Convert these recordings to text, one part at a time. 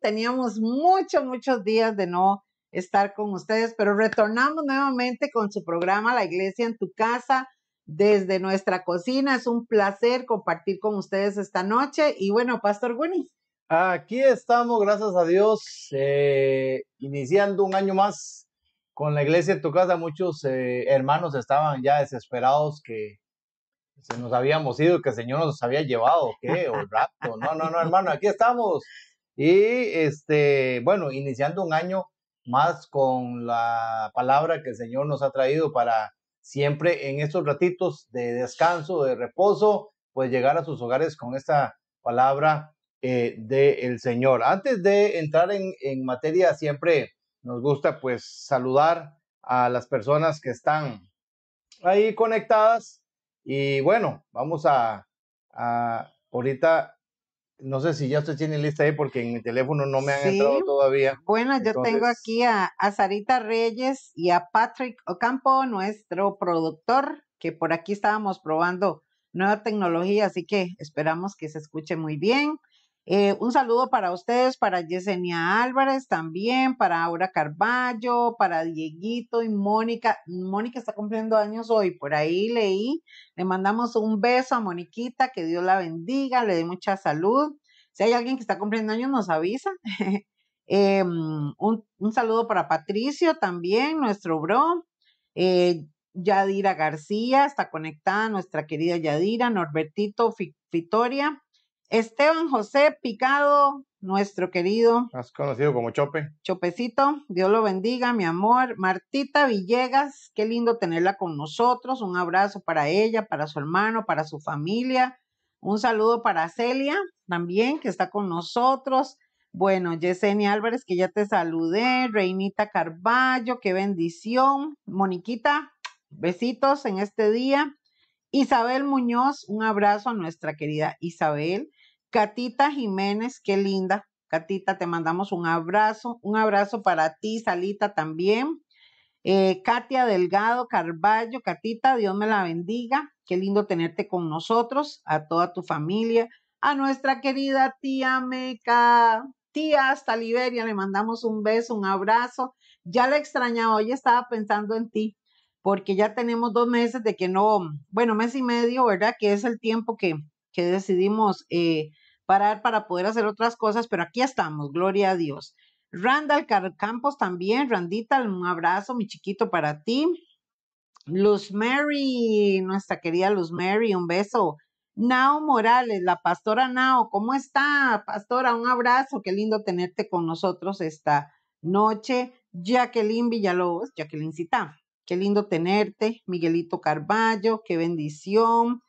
Teníamos muchos, muchos días de no estar con ustedes, pero retornamos nuevamente con su programa La Iglesia en tu casa desde nuestra cocina. Es un placer compartir con ustedes esta noche. Y bueno, Pastor Winnie. Aquí estamos, gracias a Dios, eh, iniciando un año más con la iglesia en tu casa. Muchos eh, hermanos estaban ya desesperados que se nos habíamos ido, que el Señor nos había llevado, ¿qué? O el rapto. No, no, no, hermano, aquí estamos. Y este, bueno, iniciando un año más con la palabra que el Señor nos ha traído para siempre en estos ratitos de descanso, de reposo, pues llegar a sus hogares con esta palabra eh, del Señor. Antes de entrar en, en materia, siempre nos gusta pues saludar a las personas que están ahí conectadas y bueno, vamos a, ahorita, no sé si ya usted tiene lista ahí porque en mi teléfono no me han entrado todavía. Bueno, yo tengo aquí a, a Sarita Reyes y a Patrick Ocampo, nuestro productor, que por aquí estábamos probando nueva tecnología, así que esperamos que se escuche muy bien. Eh, un saludo para ustedes, para Yesenia Álvarez también, para Aura Carballo, para Dieguito y Mónica. Mónica está cumpliendo años hoy, por ahí leí. Le mandamos un beso a Moniquita, que Dios la bendiga, le dé mucha salud. Si hay alguien que está cumpliendo años, nos avisa. Em, un, saludo para Patricio también, nuestro bro. Eh, Yadira García está conectada, nuestra querida Yadira, Norbertito Fitoria. Esteban José Picado, nuestro querido. Más conocido como Chope. Chopecito, Dios lo bendiga, mi amor. Martita Villegas, qué lindo tenerla con nosotros. Un abrazo para ella, para su hermano, para su familia. Un saludo para Celia también, que está con nosotros. Bueno, Yesenia Álvarez, que ya te saludé. Reinita Carballo, qué bendición. Moniquita, besitos en este día. Isabel Muñoz, un abrazo a nuestra querida Isabel. Catita Jiménez, qué linda. Catita, te mandamos un abrazo. Un abrazo para ti, Salita, también. Eh, Katia Delgado Carballo, Catita, Dios me la bendiga. Qué lindo tenerte con nosotros, a toda tu familia, a nuestra querida tía Meca, tía hasta Liberia, le mandamos un beso, un abrazo. Ya la extrañaba, hoy estaba pensando en ti, porque ya tenemos dos meses de que no, bueno, mes y medio, ¿verdad? Que es el tiempo que, que decidimos eh, parar para poder hacer otras cosas, pero aquí estamos, gloria a Dios. Randall Campos también, Randita, un abrazo, mi chiquito, para ti. Luz Mary, nuestra querida Luz Mary, un beso. Nao Morales, la pastora Nao, ¿cómo está, pastora? Un abrazo, qué lindo tenerte con nosotros esta noche. Jacqueline Villalobos, Jacqueline Cita, qué lindo tenerte. Miguelito Carballo, qué bendición.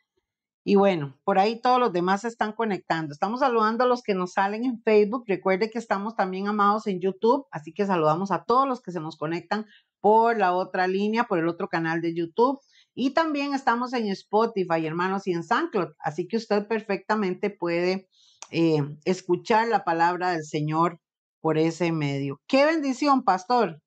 Y bueno, por ahí todos los demás se están conectando. Estamos saludando a los que nos salen en Facebook. Recuerde que estamos también amados en YouTube, así que saludamos a todos los que se nos conectan por la otra línea, por el otro canal de YouTube. Y también estamos en Spotify, hermanos, y en SoundCloud. Así que usted perfectamente puede eh, escuchar la palabra del Señor por ese medio. Qué bendición, pastor.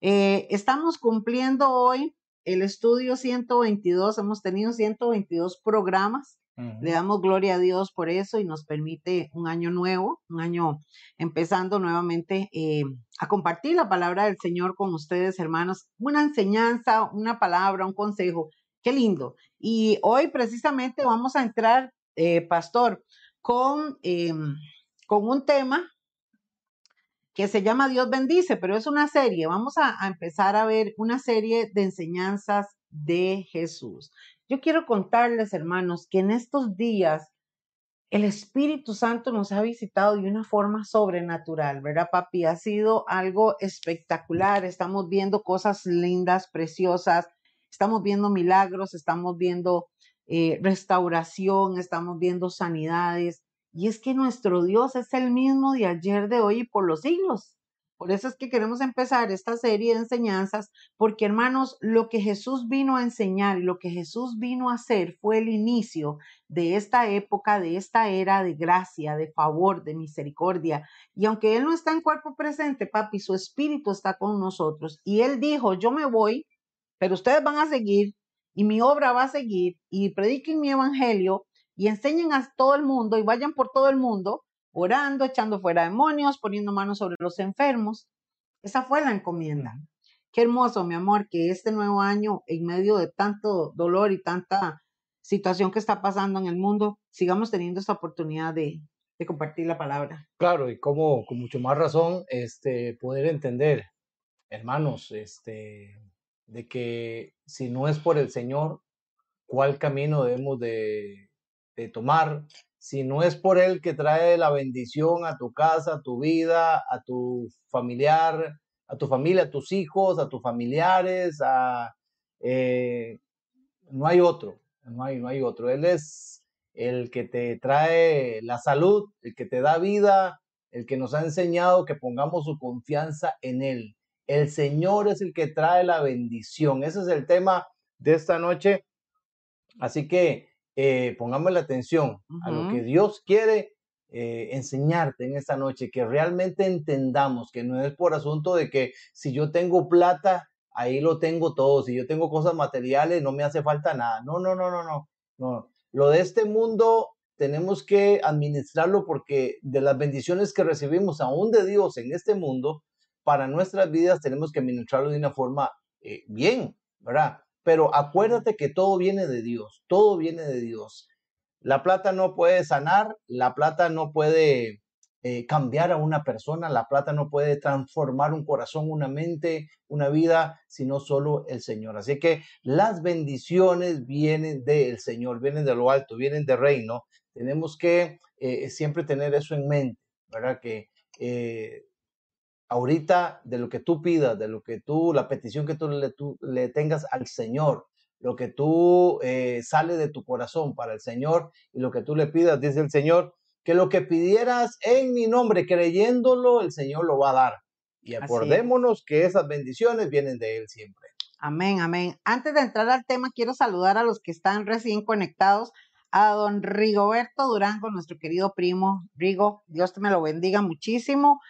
Eh, estamos cumpliendo hoy el estudio 122, hemos tenido 122 programas. Le damos gloria a Dios por eso y nos permite un año nuevo, un año empezando nuevamente eh, a compartir la palabra del Señor con ustedes, hermanos. Una enseñanza, una palabra, un consejo. Qué lindo. Y hoy precisamente vamos a entrar, eh, pastor, con, em, con un tema que se llama Dios bendice, pero es una serie. Vamos a, empezar a ver una serie de enseñanzas de Jesús. Yo quiero contarles, hermanos, que en estos días el Espíritu Santo nos ha visitado de una forma sobrenatural, ¿verdad, papi? Ha sido algo espectacular. Estamos viendo cosas lindas, preciosas. Estamos viendo milagros, estamos viendo eh, restauración, estamos viendo sanidades. Y es que nuestro Dios es el mismo de ayer, de hoy y por los siglos. Por eso es que queremos empezar esta serie de enseñanzas, porque hermanos, lo que Jesús vino a enseñar y lo que Jesús vino a hacer fue el inicio de esta época, de esta era de gracia, de favor, de misericordia. Y aunque Él no está en cuerpo presente, papi, su espíritu está con nosotros. Y Él dijo, yo me voy, pero ustedes van a seguir y mi obra va a seguir y prediquen mi evangelio y enseñen a todo el mundo y vayan por todo el mundo orando, echando fuera demonios, poniendo manos sobre los enfermos. Esa fue la encomienda. Qué hermoso, mi amor, que este nuevo año, en medio de tanto dolor y tanta situación que está pasando en el mundo, sigamos teniendo esta oportunidad de, de compartir la palabra. Claro, y como con mucho más razón, este, poder entender, hermanos, este, de que si no es por el Señor, ¿cuál camino debemos de, de tomar? Si no es por Él que trae la bendición a tu casa, a tu vida, a tu familiar, a tu familia, a tus hijos, a tus familiares, a, eh, no hay otro, no hay, no hay otro. Él es el que te trae la salud, el que te da vida, el que nos ha enseñado que pongamos su confianza en Él. El Señor es el que trae la bendición. Ese es el tema de esta noche. Así que eh, pongamos la atención a lo que Dios quiere eh, enseñarte en esta noche, que realmente entendamos que no es por asunto de que si yo tengo plata, ahí lo tengo todo, si yo tengo cosas materiales, no me hace falta nada. No, no, no, no, no. no. Lo de este mundo tenemos que administrarlo porque de las bendiciones que recibimos aún de Dios en este mundo, para nuestras vidas tenemos que administrarlo de una forma eh, bien, ¿verdad? Pero acuérdate que todo viene de Dios, todo viene de Dios. La plata no puede sanar, la plata no puede eh, cambiar a una persona, la plata no puede transformar un corazón, una mente, una vida, sino solo el Señor. Así que las bendiciones vienen del Señor, vienen de lo alto, vienen del reino. Tenemos que eh, siempre tener eso en mente, ¿verdad? Que eh, ahorita de lo que tú pidas, de lo que tú, la petición que tú le, tú, le tengas al Señor, lo que tú sale de tu corazón para el Señor y lo que tú le pidas, dice el Señor, que lo que pidieras en mi nombre, creyéndolo, el Señor lo va a dar. Y acordémonos que esas bendiciones vienen de Él siempre. Amén, amén. Antes de entrar al tema, quiero saludar a los que están recién conectados. A don Rigoberto Durango, nuestro querido primo. Rigo, Dios te me lo bendiga muchísimo.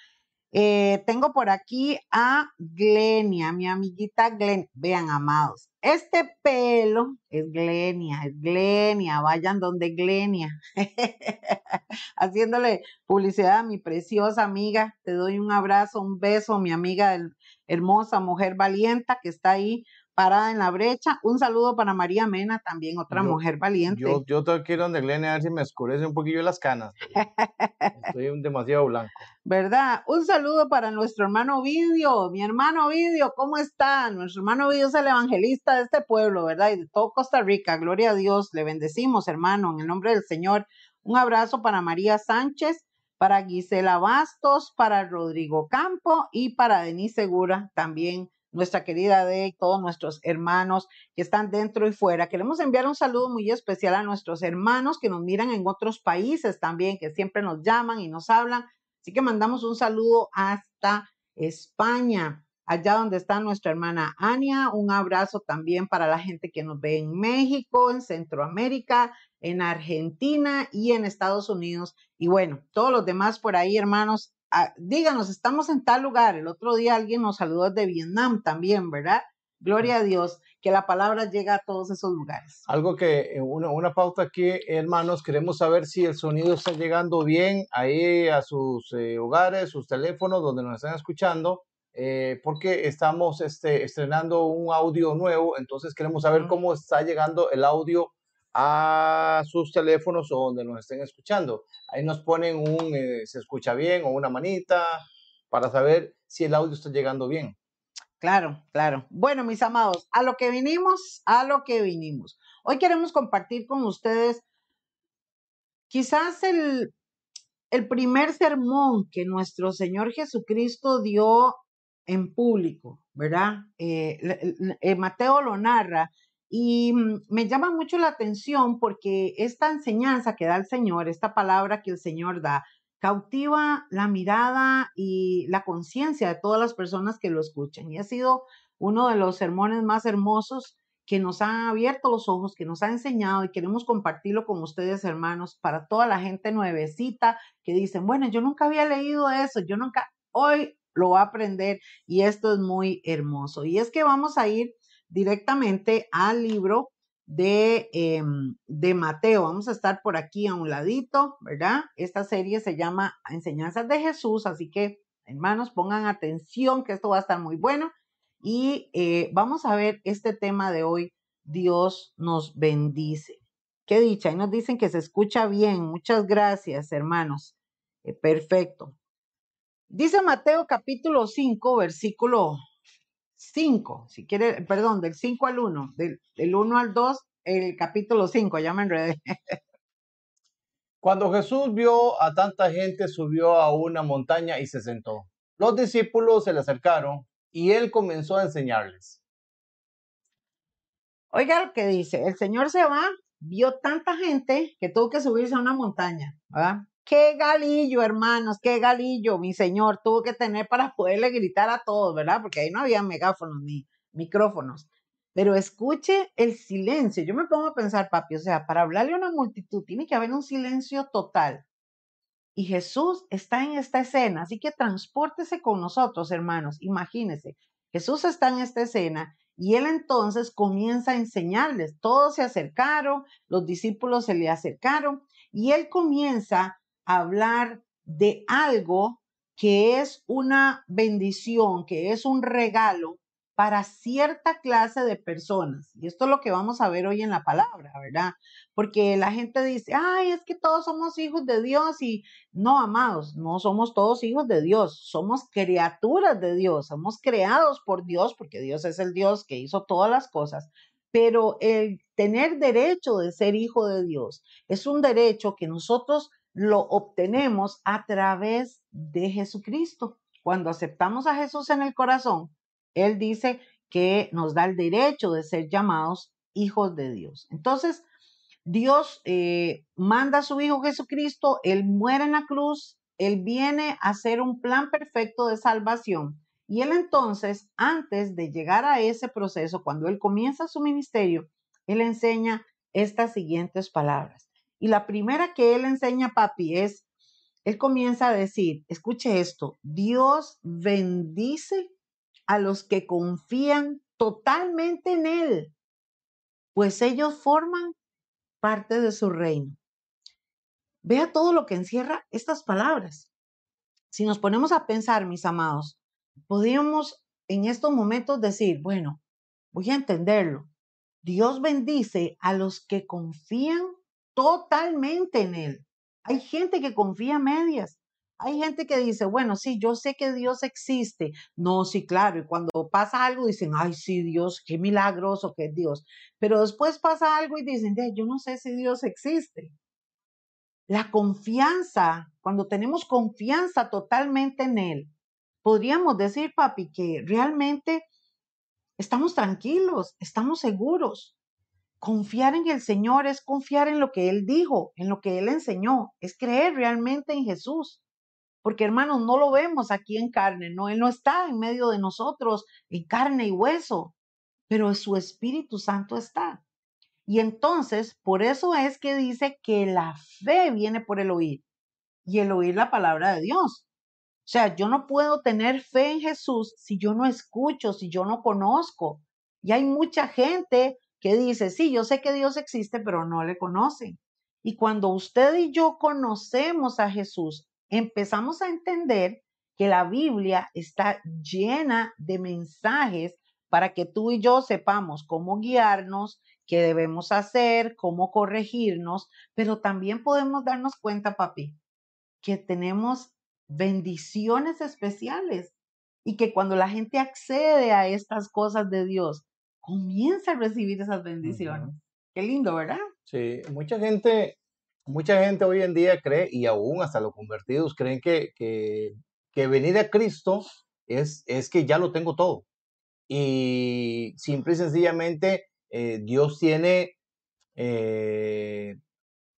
Eh, tengo por aquí a Glenia, mi amiguita Glen. Vean, amados, este pelo es Glenia, es Glenia, vayan donde Glenia. Haciéndole publicidad a mi preciosa amiga. Te doy un abrazo, un beso, mi amiga hermosa, mujer valienta que está ahí parada en la brecha. Un saludo para María Mena, también otra mujer valiente. Yo, yo tengo que ir donde Glenn a ver si me oscurece un poquillo las canas. Estoy demasiado blanco. ¿Verdad? Un saludo para nuestro hermano Vidio, mi hermano Vidio, ¿cómo está? Nuestro hermano Vidio es el evangelista de este pueblo, ¿verdad? Y de todo Costa Rica. Gloria a Dios, le bendecimos, hermano, en el nombre del Señor. Un abrazo para María Sánchez, para Gisela Bastos, para Rodrigo Campo y para Denise Segura también nuestra querida de todos nuestros hermanos que están dentro y fuera. Queremos enviar un saludo muy especial a nuestros hermanos que nos miran en otros países también, que siempre nos llaman y nos hablan. Así que mandamos un saludo hasta España, allá donde está nuestra hermana Ania. Un abrazo también para la gente que nos ve en México, en Centroamérica, en Argentina y en Estados Unidos. Y bueno, todos los demás por ahí, hermanos, Ah, díganos, estamos en tal lugar. El otro día alguien nos saludó desde Vietnam también, ¿verdad? Gloria a Dios, que la palabra llega a todos esos lugares. Algo que, eh, una, una pauta aquí, hermanos, queremos saber si el sonido está llegando bien ahí a sus eh, hogares, sus teléfonos, donde nos están escuchando. Eh, porque estamos este, estrenando un audio nuevo, entonces queremos saber cómo está llegando el audio a sus teléfonos o donde nos estén escuchando. Ahí nos ponen un eh, se escucha bien o una manita para saber si el audio está llegando bien. Claro, claro. Bueno, mis amados, a lo que vinimos, a lo que vinimos. Hoy queremos compartir con ustedes quizás el, el primer sermón que nuestro Señor Jesucristo dio en público, ¿verdad? Eh, eh, Mateo lo narra y mm, me llama mucho la atención porque esta enseñanza que da el Señor, esta palabra que el Señor da, cautiva la mirada y la conciencia de todas las personas que lo escuchan. Y ha sido uno de los sermones más hermosos que nos ha abierto los ojos, que nos ha enseñado y queremos compartirlo con ustedes, hermanos, para toda la gente nuevecita que dicen, bueno, yo nunca había leído eso, yo nunca, hoy lo voy a aprender y esto es muy hermoso. Y es que vamos a ir directamente al libro de, em, de Mateo. Vamos a estar por aquí a un ladito, ¿verdad? Esta serie se llama Enseñanzas de Jesús, así que hermanos, pongan atención que esto va a estar muy bueno. Y eh, vamos a ver este tema de hoy. Dios nos bendice. Qué dicha. Y nos dicen que se escucha bien. Muchas gracias, hermanos. Eh, perfecto. Dice Mateo capítulo 5, versículo 5, si quiere, perdón, del 5 al 1, del, 1 al 2, el capítulo 5, ya me enredé. Cuando Jesús vio a tanta gente, subió a una montaña y se sentó. Los discípulos se le acercaron y él comenzó a enseñarles. Oiga lo que dice, el Señor se va, vio tanta gente que tuvo que subirse a una montaña, ¿verdad? Qué galillo, hermanos, qué galillo, mi señor, tuvo que tener para poderle gritar a todos, ¿verdad? Porque ahí no había megáfonos ni micrófonos. Pero escuche el silencio. Yo me pongo a pensar, papi, o sea, para hablarle a una multitud tiene que haber un silencio total. Y Jesús está en esta escena, así que transpórtese con nosotros, hermanos. Imagínense, Jesús está en esta escena y él entonces comienza a enseñarles. Todos se acercaron, los discípulos se le acercaron y él comienza hablar de algo que es una bendición, que es un regalo para cierta clase de personas. Y esto es lo que vamos a ver hoy en la palabra, ¿verdad? Porque la gente dice, ay, es que todos somos hijos de Dios y no, amados, no somos todos hijos de Dios, somos criaturas de Dios, somos creados por Dios, porque Dios es el Dios que hizo todas las cosas. Pero el tener derecho de ser hijo de Dios es un derecho que nosotros lo obtenemos a través de Jesucristo. Cuando aceptamos a Jesús en el corazón, Él dice que nos da el derecho de ser llamados hijos de Dios. Entonces, Dios eh, manda a su Hijo Jesucristo, Él muere en la cruz, Él viene a hacer un plan perfecto de salvación. Y Él entonces, antes de llegar a ese proceso, cuando Él comienza su ministerio, Él enseña estas siguientes palabras. Y la primera que él enseña a papi es, él comienza a decir, escuche esto, Dios bendice a los que confían totalmente en Él, pues ellos forman parte de su reino. Vea todo lo que encierra estas palabras. Si nos ponemos a pensar, mis amados, podríamos en estos momentos decir, bueno, voy a entenderlo. Dios bendice a los que confían totalmente en Él. Hay gente que confía medias. Hay gente que dice, bueno, sí, yo sé que Dios existe. No, sí, claro. Y cuando pasa algo dicen, ay, sí, Dios, qué milagroso que es Dios. Pero después pasa algo y dicen, yo no sé si Dios existe. La confianza, cuando tenemos confianza totalmente en Él, podríamos decir, papi, que realmente estamos tranquilos, estamos seguros. Confiar en el Señor es confiar en lo que Él dijo, en lo que Él enseñó, es creer realmente en Jesús. Porque hermanos, no lo vemos aquí en carne, no, Él no está en medio de nosotros en carne y hueso, pero su Espíritu Santo está. Y entonces, por eso es que dice que la fe viene por el oír y el oír la palabra de Dios. O sea, yo no puedo tener fe en Jesús si yo no escucho, si yo no conozco. Y hay mucha gente que dice, sí, yo sé que Dios existe, pero no le conocen. Y cuando usted y yo conocemos a Jesús, empezamos a entender que la Biblia está llena de mensajes para que tú y yo sepamos cómo guiarnos, qué debemos hacer, cómo corregirnos, pero también podemos darnos cuenta, papi, que tenemos bendiciones especiales y que cuando la gente accede a estas cosas de Dios, comienza a recibir esas bendiciones. Qué lindo, ¿verdad? Sí, mucha gente, mucha gente hoy en día cree, y aún hasta los convertidos creen que, que, venir a Cristo es, es que ya lo tengo todo. Y simple y sencillamente eh, Dios tiene eh,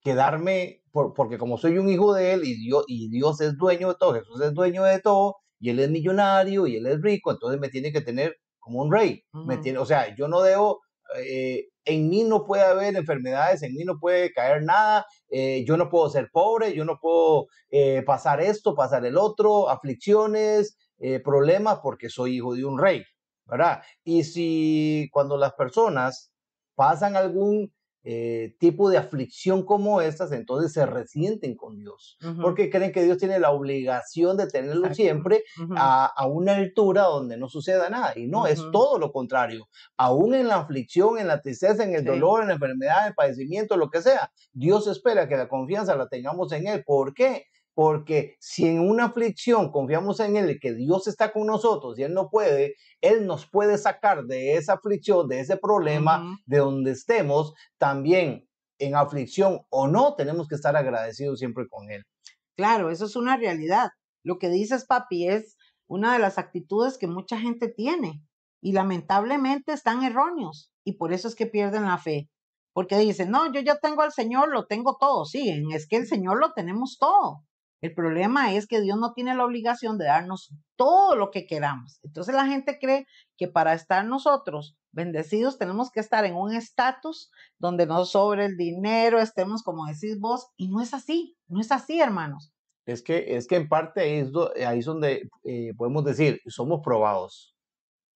que darme, porque como soy un hijo de Él y Dios, y Dios es dueño de todo, Jesús es dueño de todo, y Él es millonario y Él es rico, entonces me tiene que tener como un rey. ¿me tiene, o sea, yo no debo, eh, en mí no puede haber enfermedades, en mí no puede caer nada, eh, yo no puedo ser pobre, yo no puedo eh, pasar esto, pasar el otro, aflicciones, problemas, porque soy hijo de un rey, ¿verdad? Y si cuando las personas pasan algún eh, tipo de aflicción como estas, entonces se resienten con Dios, porque creen que Dios tiene la obligación de tenerlo siempre a, una altura donde no suceda nada. Y no, es todo lo contrario. Aún en la aflicción, en la tristeza, en el dolor, en la enfermedad, en el padecimiento, lo que sea, Dios espera que la confianza la tengamos en Él. ¿Por qué? Porque si en una aflicción confiamos en Él, que Dios está con nosotros y Él no puede, Él nos puede sacar de esa aflicción, de ese problema, de donde estemos, también en aflicción o no, tenemos que estar agradecidos siempre con Él. Claro, eso es una realidad. Lo que dices, papi, es una de las actitudes que mucha gente tiene y lamentablemente están erróneos y por eso es que pierden la fe. Porque dicen, no, yo ya tengo al Señor, lo tengo todo. Sí, es que el Señor lo tenemos todo. El problema es que Dios no tiene la obligación de darnos todo lo que queramos. Entonces la gente cree que para estar nosotros bendecidos tenemos que estar en un estatus donde nos sobre el dinero, estemos como decís vos, y no es así, no es así, hermanos. Es que, es que en parte es, ahí es donde eh, podemos decir, somos probados.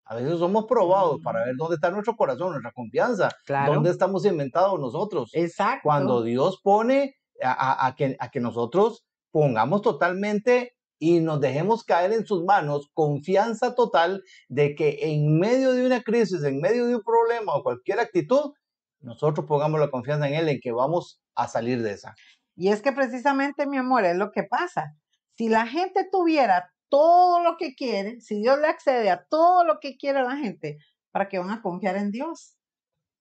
A veces somos probados para ver dónde está nuestro corazón, nuestra confianza, dónde estamos inventados nosotros. Exacto. Cuando Dios pone a, que, a que nosotros pongamos totalmente y nos dejemos caer en sus manos confianza total de que en medio de una crisis, en medio de un problema o cualquier actitud, nosotros pongamos la confianza en Él, en que vamos a salir de esa. Y es que precisamente, mi amor, es lo que pasa. Si la gente tuviera todo lo que quiere, si Dios le accede a todo lo que quiere la gente, ¿para qué van a confiar en Dios?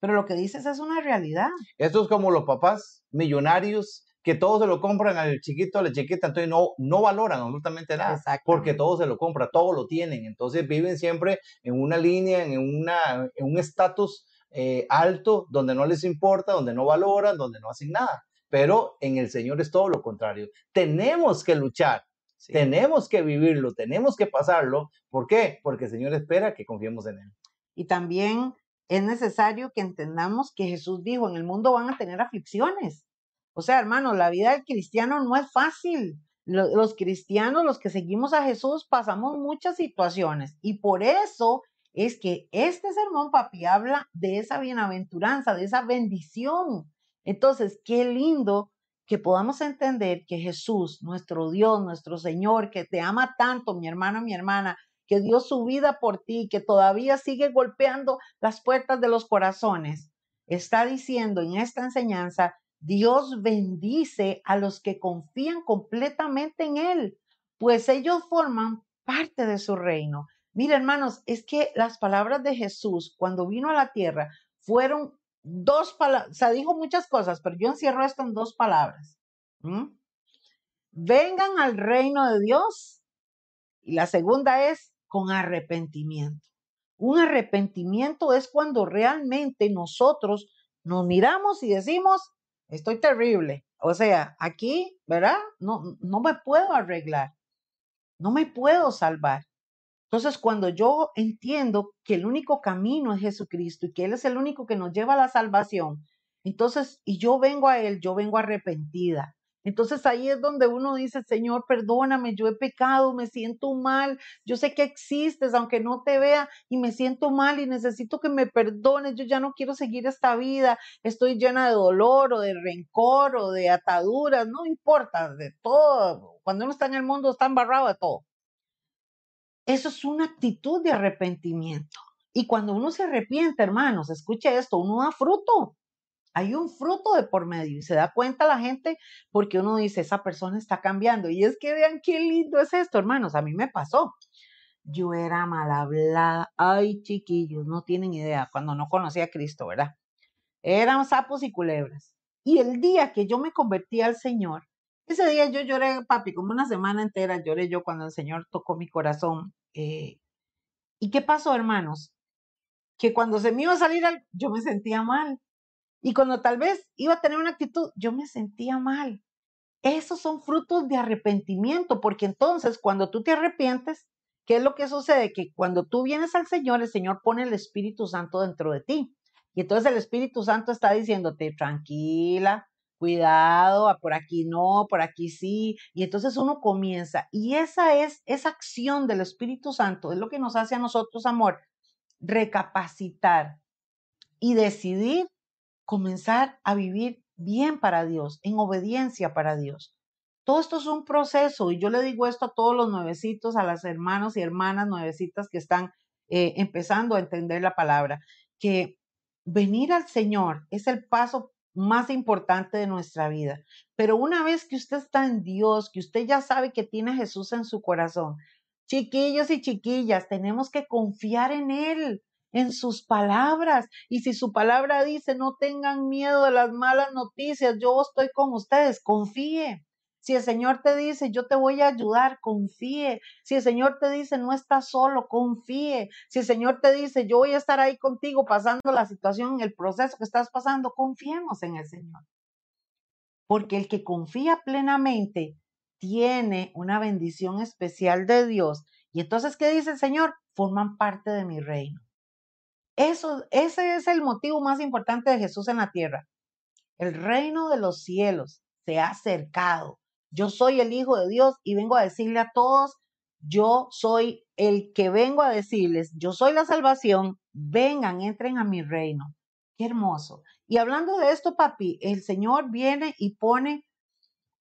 Pero lo que dices es una realidad. Esto es como los papás millonarios que todos se lo compran al chiquito, a la chiquita, entonces no, no valoran absolutamente nada, porque todos se lo compran, todos lo tienen, entonces viven siempre en una línea, en, una, en un estatus eh, alto, donde no les importa, donde no valoran, donde no hacen nada. Pero en el Señor es todo lo contrario. Tenemos que luchar, tenemos que vivirlo, tenemos que pasarlo. ¿Por qué? Porque el Señor espera que confiemos en Él. Y también es necesario que entendamos que Jesús dijo, en el mundo van a tener aflicciones. O sea, hermano, la vida del cristiano no es fácil. Los cristianos, los que seguimos a Jesús, pasamos muchas situaciones y por eso es que este sermón, papi, habla de esa bienaventuranza, de esa bendición. Entonces, qué lindo que podamos entender que Jesús, nuestro Dios, nuestro Señor, que te ama tanto, mi hermano, mi hermana, que dio su vida por ti, que todavía sigue golpeando las puertas de los corazones, está diciendo en esta enseñanza Dios bendice a los que confían completamente en Él, pues ellos forman parte de su reino. Mira, hermanos, es que las palabras de Jesús cuando vino a la tierra fueron dos palabras, o sea, dijo muchas cosas, pero yo encierro esto en dos palabras. Vengan al reino de Dios. Y la segunda es con arrepentimiento. Un arrepentimiento es cuando realmente nosotros nos miramos y decimos, estoy terrible. O sea, aquí, ¿verdad? No, no me puedo arreglar, no me puedo salvar. Entonces, cuando yo entiendo que el único camino es Jesucristo y que Él es el único que nos lleva a la salvación, entonces, y yo vengo a Él, yo vengo arrepentida, entonces ahí es donde uno dice, Señor, perdóname, yo he pecado, me siento mal, yo sé que existes, aunque no te vea, y me siento mal y necesito que me perdones, yo ya no quiero seguir esta vida, estoy llena de dolor o de rencor o de ataduras, no importa, de todo, cuando uno está en el mundo está embarrado de todo. Eso es una actitud de arrepentimiento. Y cuando uno se arrepiente, hermanos, escuche esto, uno da fruto hay un fruto de por medio y se da cuenta la gente porque uno dice, esa persona está cambiando. Y es que vean qué lindo es esto, hermanos. A mí me pasó. Yo era mal hablada. Ay, chiquillos, no tienen idea cuando no conocía a Cristo, ¿verdad? Eran sapos y culebras. Y el día que yo me convertí al Señor, ese día yo lloré, papi, como una semana entera lloré yo cuando el Señor tocó mi corazón. Eh, ¿Y qué pasó, hermanos? Que cuando se me iba a salir, yo me sentía mal y cuando tal vez iba a tener una actitud, yo me sentía mal. Esos son frutos de arrepentimiento, porque entonces cuando tú te arrepientes, ¿qué es lo que sucede? Que cuando tú vienes al Señor, el Señor pone el Espíritu Santo dentro de ti. Y entonces el Espíritu Santo está diciéndote, tranquila, cuidado, por aquí no, por aquí sí. Y entonces uno comienza. Y esa es, esa acción del Espíritu Santo, es lo que nos hace a nosotros, amor, recapacitar, y decidir comenzar a vivir bien para Dios, en obediencia para Dios. Todo esto es un proceso y yo le digo esto a todos los nuevecitos, a las hermanos y hermanas nuevecitas que están eh, empezando a entender la palabra, que venir al Señor es el paso más importante de nuestra vida. Pero una vez que usted está en Dios, que usted ya sabe que tiene a Jesús en su corazón, chiquillos y chiquillas, tenemos que confiar en Él, en sus palabras. Y si su palabra dice, no tengan miedo de las malas noticias, yo estoy con ustedes, confíe. Si el Señor te dice, yo te voy a ayudar, confíe. Si el Señor te dice, no estás solo, confíe. Si el Señor te dice, yo voy a estar ahí contigo pasando la situación, el proceso que estás pasando, confiemos en el Señor. Porque el que confía plenamente tiene una bendición especial de Dios. Y entonces, ¿qué dice el Señor? Forman parte de mi reino. Eso, ese es el motivo más importante de Jesús en la tierra. El reino de los cielos se ha acercado. Yo soy el Hijo de Dios y vengo a decirle a todos, yo soy el que vengo a decirles, yo soy la salvación, vengan, entren a mi reino. Qué hermoso. Y hablando de esto, papi, el Señor viene y pone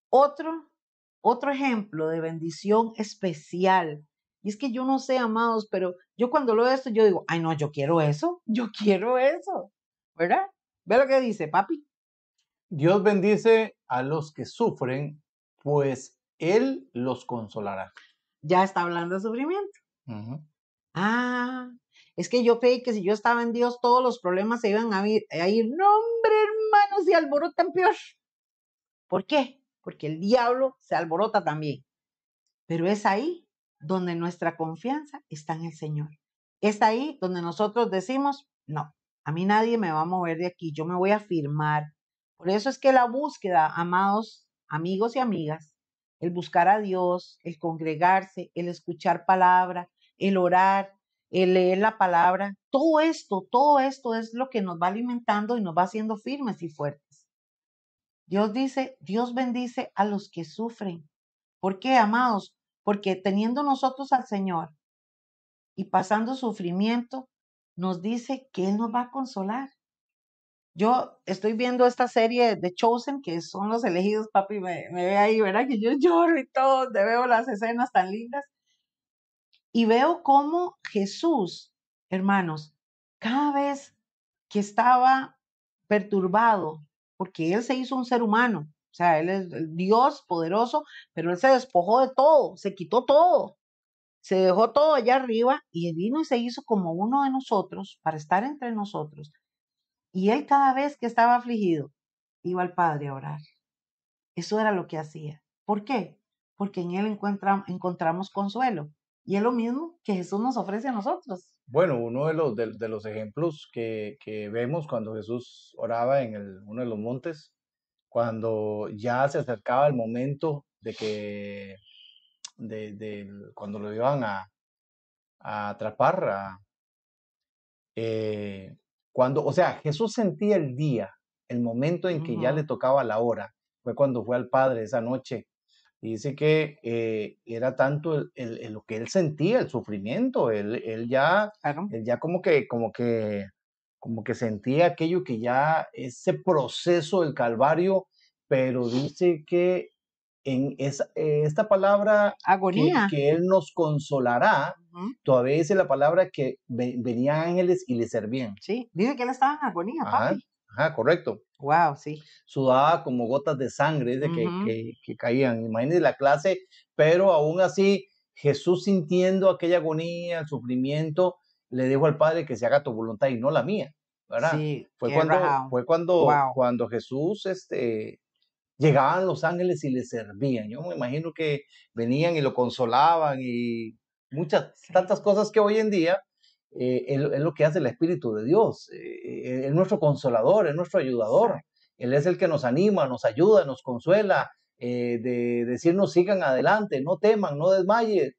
otro, otro ejemplo de bendición especial. Y es que yo no sé, amados, pero yo cuando lo veo esto, yo digo, ay, no, yo quiero eso, yo quiero eso, ¿verdad? Ve lo que dice, papi. Dios bendice a los que sufren pues Él los consolará. Ya está hablando de sufrimiento. Ah, es que yo creí que si yo estaba en Dios, todos los problemas se iban a ir. A ir. No, hombre, hermanos, y alborotan peor. ¿Por qué? Porque el diablo se alborota también. Pero es ahí donde nuestra confianza está en el Señor. Es ahí donde nosotros decimos, no, a mí nadie me va a mover de aquí, yo me voy a firmar. Por eso es que la búsqueda, amados, amigos y amigas, el buscar a Dios, el congregarse, el escuchar palabra, el orar, el leer la palabra, todo esto, todo esto es lo que nos va alimentando y nos va haciendo firmes y fuertes. Dios dice, Dios bendice a los que sufren. ¿Por qué, amados? Porque teniendo nosotros al Señor y pasando sufrimiento, nos dice que Él nos va a consolar. Yo estoy viendo esta serie de Chosen, que son los elegidos, papi, me, ve ahí, ¿verdad? Que yo lloro y todo, te veo las escenas tan lindas. Y veo cómo Jesús, hermanos, cada vez que estaba perturbado, porque Él se hizo un ser humano, o sea, Él es el Dios poderoso, pero Él se despojó de todo, se quitó todo, se dejó todo allá arriba y vino y se hizo como uno de nosotros para estar entre nosotros y él cada vez que estaba afligido, iba al Padre a orar. Eso era lo que hacía. ¿Por qué? Porque en él encontramos consuelo. Y es lo mismo que Jesús nos ofrece a nosotros. Bueno, uno de los, de, los ejemplos que, vemos cuando Jesús oraba en el, uno de los montes, cuando ya se acercaba el momento de que, de, cuando lo iban a, a atrapar, a, eh, cuando, o sea, Jesús sentía el día, el momento en que ya le tocaba la hora, fue cuando fue al Padre esa noche. Y dice que eh, era tanto el, lo que él sentía, el sufrimiento, él, ya, ya como que, como que, como que sentía aquello que ya, ese proceso del Calvario, pero dice que en esa, esta palabra Agonía. Que, Él nos consolará, todavía dice la palabra que venían ángeles y le servían. Sí, dice que Él estaba en agonía, ajá, Ajá, correcto. Wow, sí. Sudaba como gotas de sangre de que, que, caían. Imagínense la clase, pero aún así Jesús sintiendo aquella agonía, el sufrimiento, le dijo al Padre que se haga tu voluntad y no la mía. ¿verdad? Sí, fue cuando, fue cuando, cuando Jesús este, llegaban los ángeles y le servían. Yo me imagino que venían y lo consolaban y muchas, tantas cosas que hoy en día eh, es, lo que hace el Espíritu de Dios. Eh, es nuestro consolador, es nuestro ayudador. Él es el que nos anima, nos ayuda, nos consuela, eh, de decirnos sigan adelante, no teman, no desmayen,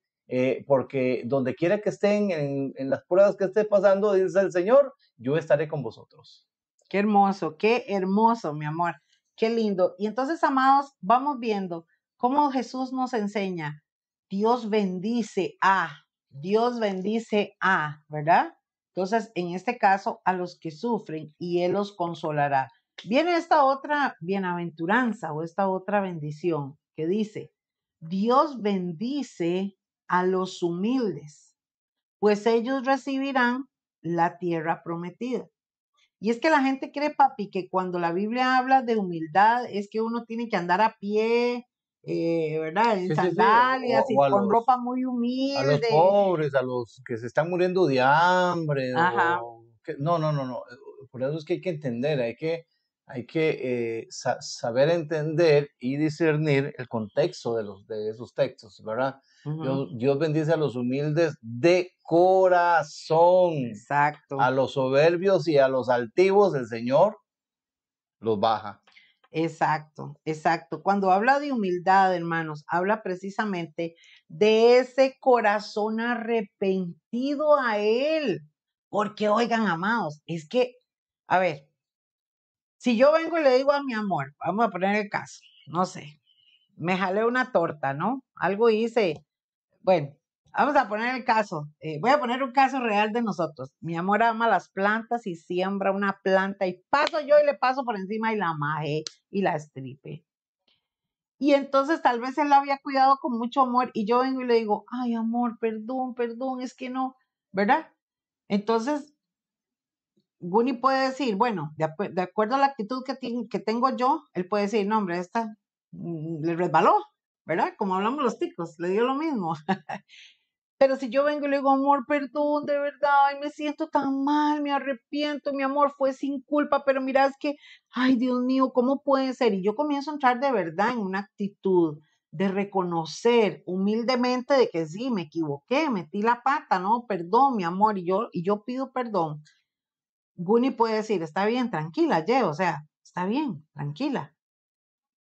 porque donde quiera que estén en, en las pruebas que esté pasando, dice el Señor, yo estaré con vosotros. Qué hermoso, qué hermoso, mi amor. Qué lindo. Y entonces, amados, vamos viendo cómo Jesús nos enseña. Dios bendice a, Dios bendice a, ¿verdad? Entonces, en este caso, a los que sufren y Él los consolará. Viene esta otra bienaventuranza o esta otra bendición que dice, Dios bendice a los humildes, pues ellos recibirán la tierra prometida. Y es que la gente cree, papi, que cuando la Biblia habla de humildad es que uno tiene que andar a pie, eh, ¿verdad? En sandalias y con ropa muy humilde. A los pobres, a los que se están muriendo de hambre. no, no, no, no. Por eso es que hay que entender, hay que hay que eh, saber entender y discernir el contexto de, los, de esos textos, ¿verdad? Dios, bendice a los humildes de corazón. Exacto. A los soberbios y a los altivos, el Señor los baja. Exacto, exacto. Cuando habla de humildad, hermanos, habla precisamente de ese corazón arrepentido a Él. Porque, oigan, amados, es que, a ver, si yo vengo y le digo a mi amor, vamos a poner el caso, no sé, me jalé una torta, ¿no? Algo hice, bueno, vamos a poner el caso, eh, voy a poner un caso real de nosotros. Mi amor ama las plantas y siembra una planta y paso yo y le paso por encima y la majé y la estripe. Y entonces tal vez él la había cuidado con mucho amor y yo vengo y le digo, ay amor, perdón, perdón, es que no, ¿verdad? Entonces Guni puede decir, bueno, de, acuerdo a la actitud que, tengo yo, él puede decir, no, hombre, esta mm, le resbaló, ¿verdad? Como hablamos los ticos, le dio lo mismo. Pero si yo vengo y le digo, amor, perdón, de verdad, ay, me siento tan mal, me arrepiento, mi amor, fue sin culpa, pero mira, es que, ay, Dios mío, ¿cómo puede ser? Y yo comienzo a entrar de verdad en una actitud de reconocer humildemente de que sí, me equivoqué, metí la pata, no, perdón, mi amor, y yo, y yo pido perdón. Guni puede decir, está bien, tranquila, Ye, o sea, está bien, tranquila.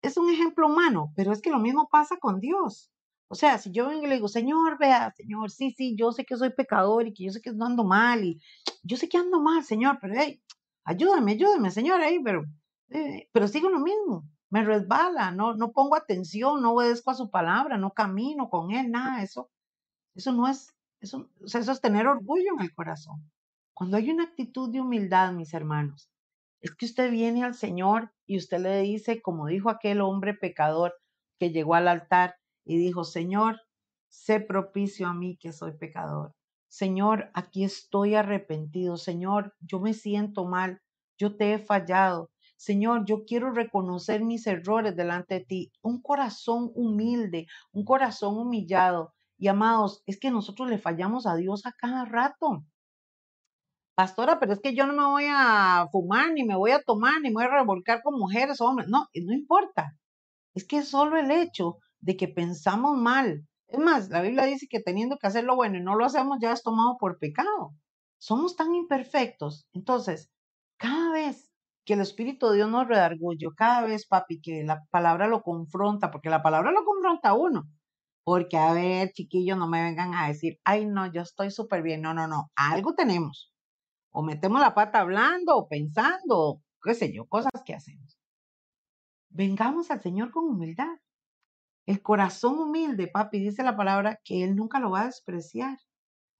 Es un ejemplo humano, pero es que lo mismo pasa con Dios. O sea, si yo vengo y le digo, Señor, vea, Señor, sí, sí, yo sé que soy pecador y que yo sé que ando mal y yo sé que ando mal, Señor, pero hey, ayúdame, ayúdame, Señor, pero, eh, pero sigo lo mismo, me resbala, no, no pongo atención, no obedezco a su palabra, no camino con él, nada, eso, eso no es, eso, o sea, eso es tener orgullo en el corazón. Cuando hay una actitud de humildad, mis hermanos, es que usted viene al Señor y usted le dice, como dijo aquel hombre pecador que llegó al altar y dijo, Señor, sé propicio a mí que soy pecador. Señor, aquí estoy arrepentido. Señor, yo me siento mal. Yo te he fallado. Señor, yo quiero reconocer mis errores delante de ti. Un corazón humilde, un corazón humillado. Y amados, es que nosotros le fallamos a Dios a cada rato pastora, pero es que yo no me voy a fumar, ni me voy a tomar, ni me voy a revolcar con mujeres o hombres. No, no importa. Es que es solo el hecho de que pensamos mal. Es más, la Biblia dice que teniendo que hacer lo bueno y no lo hacemos, ya es tomado por pecado. Somos tan imperfectos. Entonces, cada vez que el Espíritu de Dios nos redarguye, cada vez, papi, que la palabra lo confronta, porque la palabra lo confronta a uno. Porque, a ver, chiquillos, no me vengan a decir, ay, no, yo estoy súper bien. No, no, no, algo tenemos o metemos la pata hablando o pensando, qué sé yo, cosas que hacemos. Vengamos al Señor con humildad. El corazón humilde, papi, dice la palabra que Él nunca lo va a despreciar.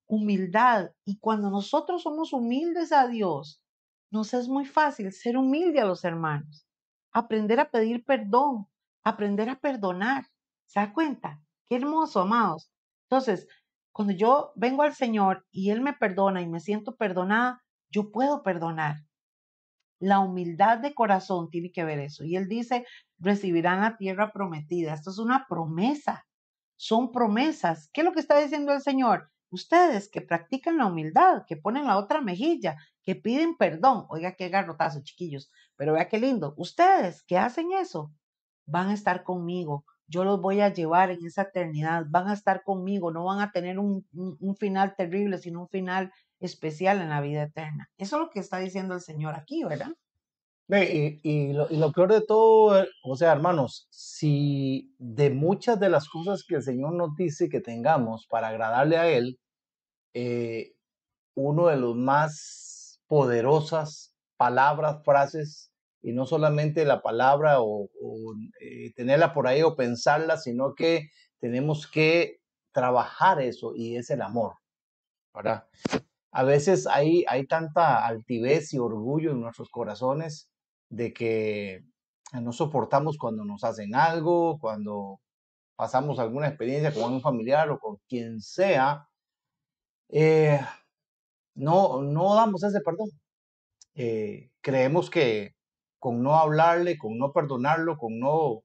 Humildad. Y cuando nosotros somos humildes a Dios, nos es muy fácil ser humilde a los hermanos. Aprender a pedir perdón, aprender a perdonar. ¿Se da cuenta? Qué hermoso, amados. Entonces, cuando yo vengo al Señor y Él me perdona y me siento perdonada, yo puedo perdonar. La humildad de corazón tiene que ver eso. Y él dice, recibirán la tierra prometida. Esto es una promesa. Son promesas. ¿Qué es lo que está diciendo el Señor? Ustedes que practican la humildad, que ponen la otra mejilla, que piden perdón. Oiga, qué garrotazo, chiquillos. Pero vea qué lindo. Ustedes que hacen eso, van a estar conmigo. Yo los voy a llevar en esa eternidad. Van a estar conmigo. No van a tener un, un final terrible, sino un final especial en la vida eterna. Eso es lo que está diciendo el Señor aquí, ¿verdad? Y, y, lo, y, peor de todo, eh, o sea, hermanos, si de muchas de las cosas que el Señor nos dice que tengamos para agradarle a Él, eh, uno de los más poderosas palabras, frases, y no solamente la palabra o, eh, tenerla por ahí o pensarla, sino que tenemos que trabajar eso y es el amor, ¿verdad? A veces hay, hay tanta altivez y orgullo en nuestros corazones de que no soportamos cuando nos hacen algo, cuando pasamos alguna experiencia con un familiar o con quien sea, eh, no, no damos ese perdón. Eh, creemos que con no hablarle, con no perdonarlo, con no,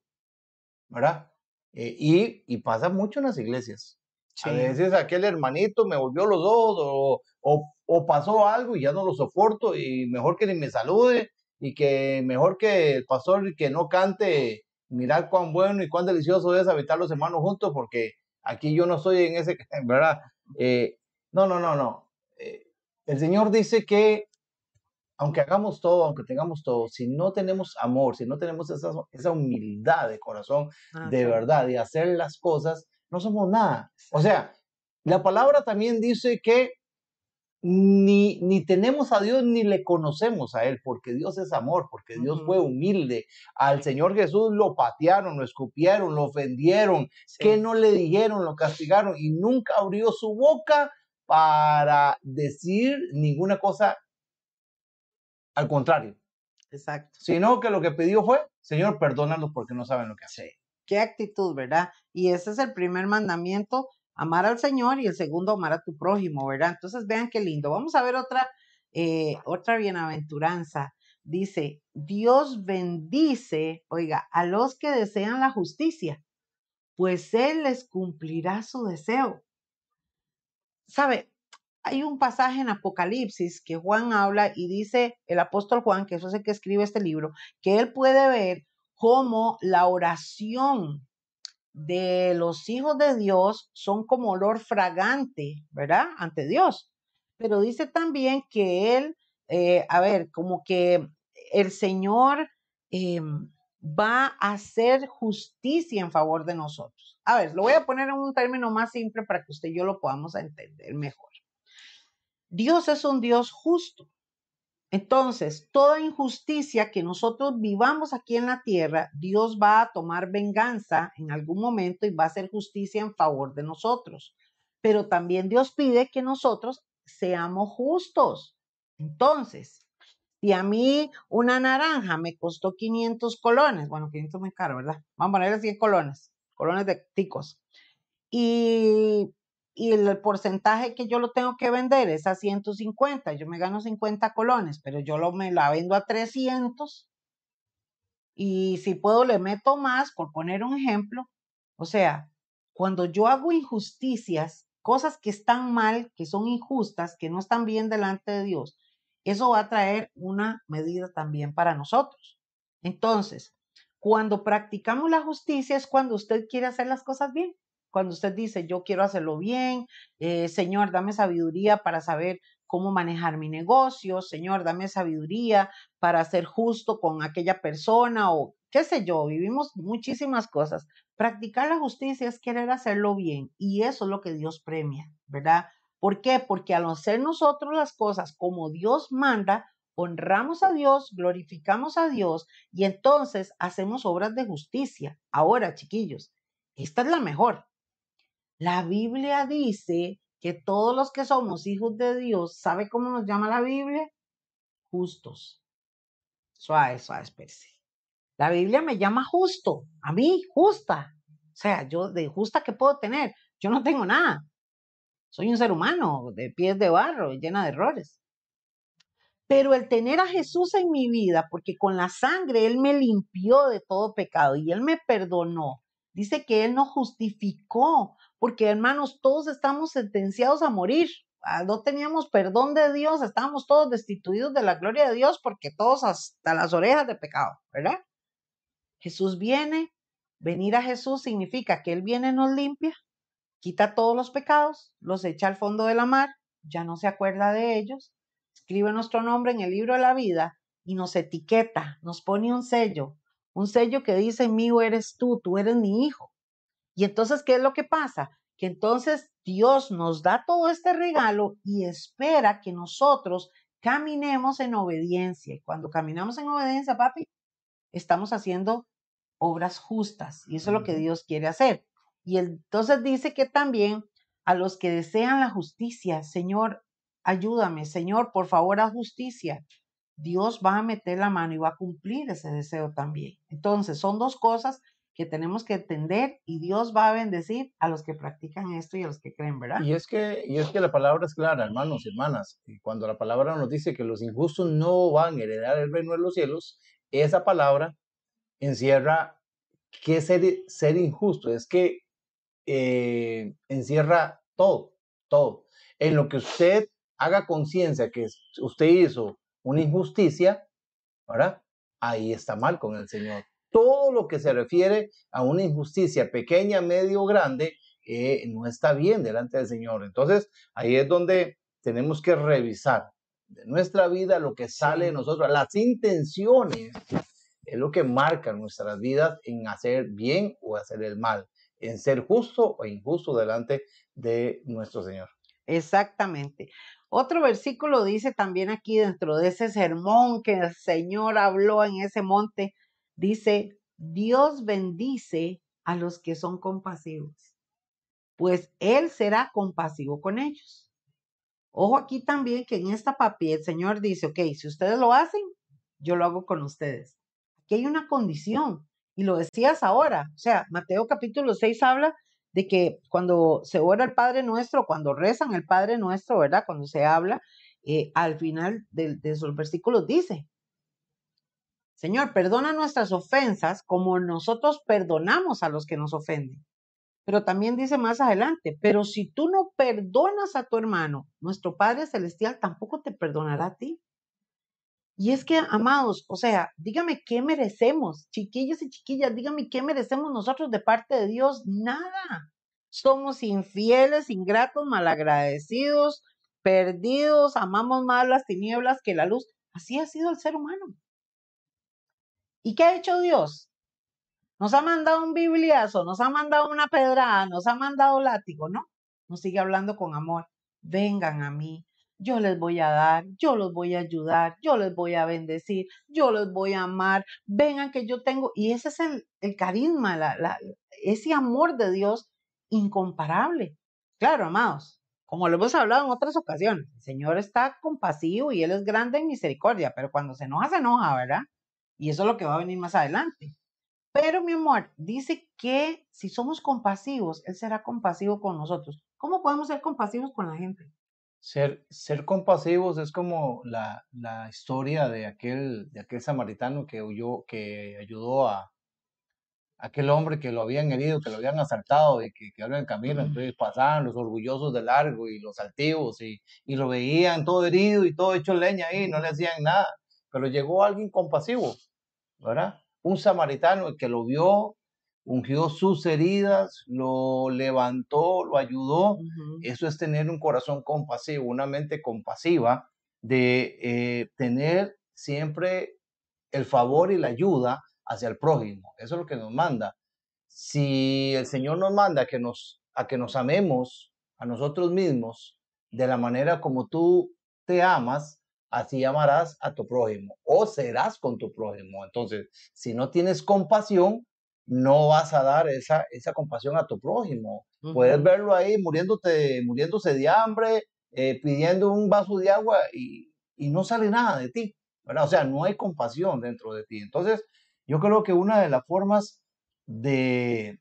¿verdad? Eh, y, y, pasa mucho en las iglesias. A veces aquel hermanito me volvió los dos o, o, o, pasó algo y ya no lo soporto y mejor que ni me salude y que mejor que el pastor que no cante, mirar cuán bueno y cuán delicioso es habitar los hermanos juntos porque aquí yo no estoy en ese, ¿verdad? Eh, no, no, no, no. Eh, el Señor dice que aunque hagamos todo, aunque tengamos todo, si no tenemos amor, si no tenemos esa, esa humildad de corazón, ah, de verdad, de hacer las cosas, no somos nada. O sea, la palabra también dice que ni, ni tenemos a Dios ni le conocemos a Él, porque Dios es amor, porque Dios fue humilde. Al Señor Jesús lo patearon, lo escupieron, lo ofendieron, que no le dijeron, lo castigaron y nunca abrió su boca para decir ninguna cosa al contrario. Exacto. Sino que lo que pidió fue, Señor, perdónalos porque no saben lo que hacen. Qué actitud, ¿verdad? Y ese es el primer mandamiento, amar al Señor y el segundo, amar a tu prójimo, ¿verdad? Entonces vean qué lindo. Vamos a ver otra, eh, otra bienaventuranza. Dice, Dios bendice, oiga, a los que desean la justicia, pues Él les cumplirá su deseo. ¿Sabe? Hay un pasaje en Apocalipsis que Juan habla y dice el apóstol Juan, que eso es el que escribe este libro, que él puede ver cómo la oración de los hijos de Dios son como olor fragante, ¿verdad? Ante Dios. Pero dice también que él, eh, a ver, como que el Señor em, va a hacer justicia en favor de nosotros. A ver, lo voy a poner en un término más simple para que usted y yo lo podamos entender mejor. Dios es un Dios justo. Entonces, toda injusticia que nosotros vivamos aquí en la tierra, Dios va a tomar venganza en algún momento y va a hacer justicia en favor de nosotros. Pero también Dios pide que nosotros seamos justos. Entonces, si a mí una naranja me costó 500 colones, bueno, 500 es muy caro, ¿verdad? Vamos a ponerle 100 colones, colones de ticos. Y y el porcentaje que yo lo tengo que vender es a 150, yo me gano 50 colones, pero yo lo, me la vendo a 300 y si puedo le meto más, por poner un ejemplo. O sea, cuando yo hago injusticias, cosas que están mal, que son injustas, que no están bien delante de Dios, eso va a traer una medida también para nosotros. Entonces, cuando practicamos la justicia es cuando usted quiere hacer las cosas bien. Cuando usted dice, yo quiero hacerlo bien, eh, Señor, dame sabiduría para saber cómo manejar mi negocio, Señor, dame sabiduría para ser justo con aquella persona o qué sé yo, vivimos muchísimas cosas. Practicar la justicia es querer hacerlo bien y eso es lo que Dios premia, ¿verdad? ¿Por qué? Porque al hacer nosotros las cosas como Dios manda, honramos a Dios, glorificamos a Dios y entonces hacemos obras de justicia. Ahora, chiquillos, esta es la mejor. La Biblia dice que todos los que somos hijos de Dios, ¿sabe cómo nos llama la Biblia? Justos. Suave, suave, espérese. La Biblia me llama justo, a mí, justa. O sea, yo de justa que puedo tener, yo no tengo nada. Soy un ser humano de pies de barro, llena de errores. Pero el tener a Jesús en mi vida, porque con la sangre Él me limpió de todo pecado y Él me perdonó, dice que Él nos justificó porque hermanos, todos estamos sentenciados a morir. Ah, no teníamos perdón de Dios, estábamos todos destituidos de la gloria de Dios porque todos hasta las orejas de pecado, ¿verdad? Jesús viene, venir a Jesús significa que Él viene, nos limpia, quita todos los pecados, los echa al fondo de la mar, ya no se acuerda de ellos, escribe nuestro nombre en el libro de la vida y nos etiqueta, nos pone un sello, un sello que dice, mío eres tú, tú eres mi hijo. Y entonces, ¿qué es lo que pasa? Que entonces Dios nos da todo este regalo y espera que nosotros caminemos en obediencia. Y cuando caminamos en obediencia, papi, estamos haciendo obras justas. Y eso es lo que Dios quiere hacer. Y entonces dice que también a los que desean la justicia, Señor, ayúdame, Señor, por favor, a justicia. Dios va a meter la mano y va a cumplir ese deseo también. Entonces, son dos cosas que tenemos que entender y Dios va a bendecir a los que practican esto y a los que creen, ¿verdad? Y es que, y es que la palabra es clara, hermanos y hermanas. Cuando la palabra nos dice que los injustos no van a heredar el reino de los cielos, esa palabra encierra que ser, ser injusto, es que eh, encierra todo, todo. En lo que usted haga conciencia que usted hizo una injusticia, ¿verdad? Ahí está mal con el Señor. Todo lo que se refiere a una injusticia pequeña, medio, grande, eh, no está bien delante del Señor. Entonces, ahí es donde tenemos que revisar de nuestra vida lo que sale de nosotros, las intenciones es lo que marca nuestras vidas en hacer bien o hacer el mal, en ser justo o injusto delante de nuestro Señor. Exactamente. Otro versículo dice también aquí dentro de ese sermón que el Señor habló en ese monte, dice, Dios bendice a los que son compasivos, pues Él será compasivo con ellos. Ojo aquí también que en esta papi el Señor dice, ok, si ustedes lo hacen, yo lo hago con ustedes que hay una condición. Y lo decías ahora, o sea, Mateo capítulo 6 habla de que cuando se ora el Padre Nuestro, cuando rezan el Padre Nuestro, ¿verdad? Cuando se habla, eh, al final de, de versículos dice, Señor, perdona nuestras ofensas como nosotros perdonamos a los que nos ofenden. Pero también dice más adelante, pero si tú no perdonas a tu hermano, nuestro Padre Celestial tampoco te perdonará a ti. Y es que, amados, o sea, dígame qué merecemos, chiquillos y chiquillas, dígame qué merecemos nosotros de parte de Dios. Nada. Somos infieles, ingratos, malagradecidos, perdidos, amamos más las tinieblas que la luz. Así ha sido el ser humano. ¿Y qué ha hecho Dios? Nos ha mandado un bibliazo, nos ha mandado una pedrada, nos ha mandado látigo, ¿no? Nos sigue hablando con amor. Vengan a mí, yo les voy a dar, yo los voy a ayudar, yo les voy a bendecir, yo los voy a amar, vengan que yo tengo, y ese es el, carisma, ese amor de Dios incomparable. Claro, amados, como lo hemos hablado en otras ocasiones, el Señor está compasivo y Él es grande en misericordia, pero cuando se enoja, se enoja, ¿verdad? Y eso es lo que va a venir más adelante. Pero mi amor, dice que si somos compasivos, Él será compasivo con nosotros. ¿Cómo podemos ser compasivos con la gente? Ser, ser compasivos es como la, la historia de aquel, de aquel samaritano que huyó, que ayudó a, aquel hombre que lo habían herido, que lo habían asaltado y que quedó en el camino. Entonces pasaban los orgullosos de largo y los altivos y, y, lo veían todo herido y todo hecho leña ahí, no le hacían nada. Pero llegó alguien compasivo, ¿verdad? Un samaritano que lo vio, ungió sus heridas, lo levantó, lo ayudó. Eso es tener un corazón compasivo, una mente compasiva, de eh, tener siempre el favor y la ayuda hacia el prójimo. Eso es lo que nos manda. Si el Señor nos manda que nos, a que nos amemos a nosotros mismos de la manera como tú te amas, así amarás a tu prójimo o serás con tu prójimo. Entonces, si no tienes compasión, no vas a dar esa, esa compasión a tu prójimo. Puedes verlo ahí muriéndote, muriéndose de hambre, eh, pidiendo un vaso de agua y, y, no sale nada de ti. ¿verdad? O sea, no hay compasión dentro de ti. Entonces, yo creo que una de las formas de,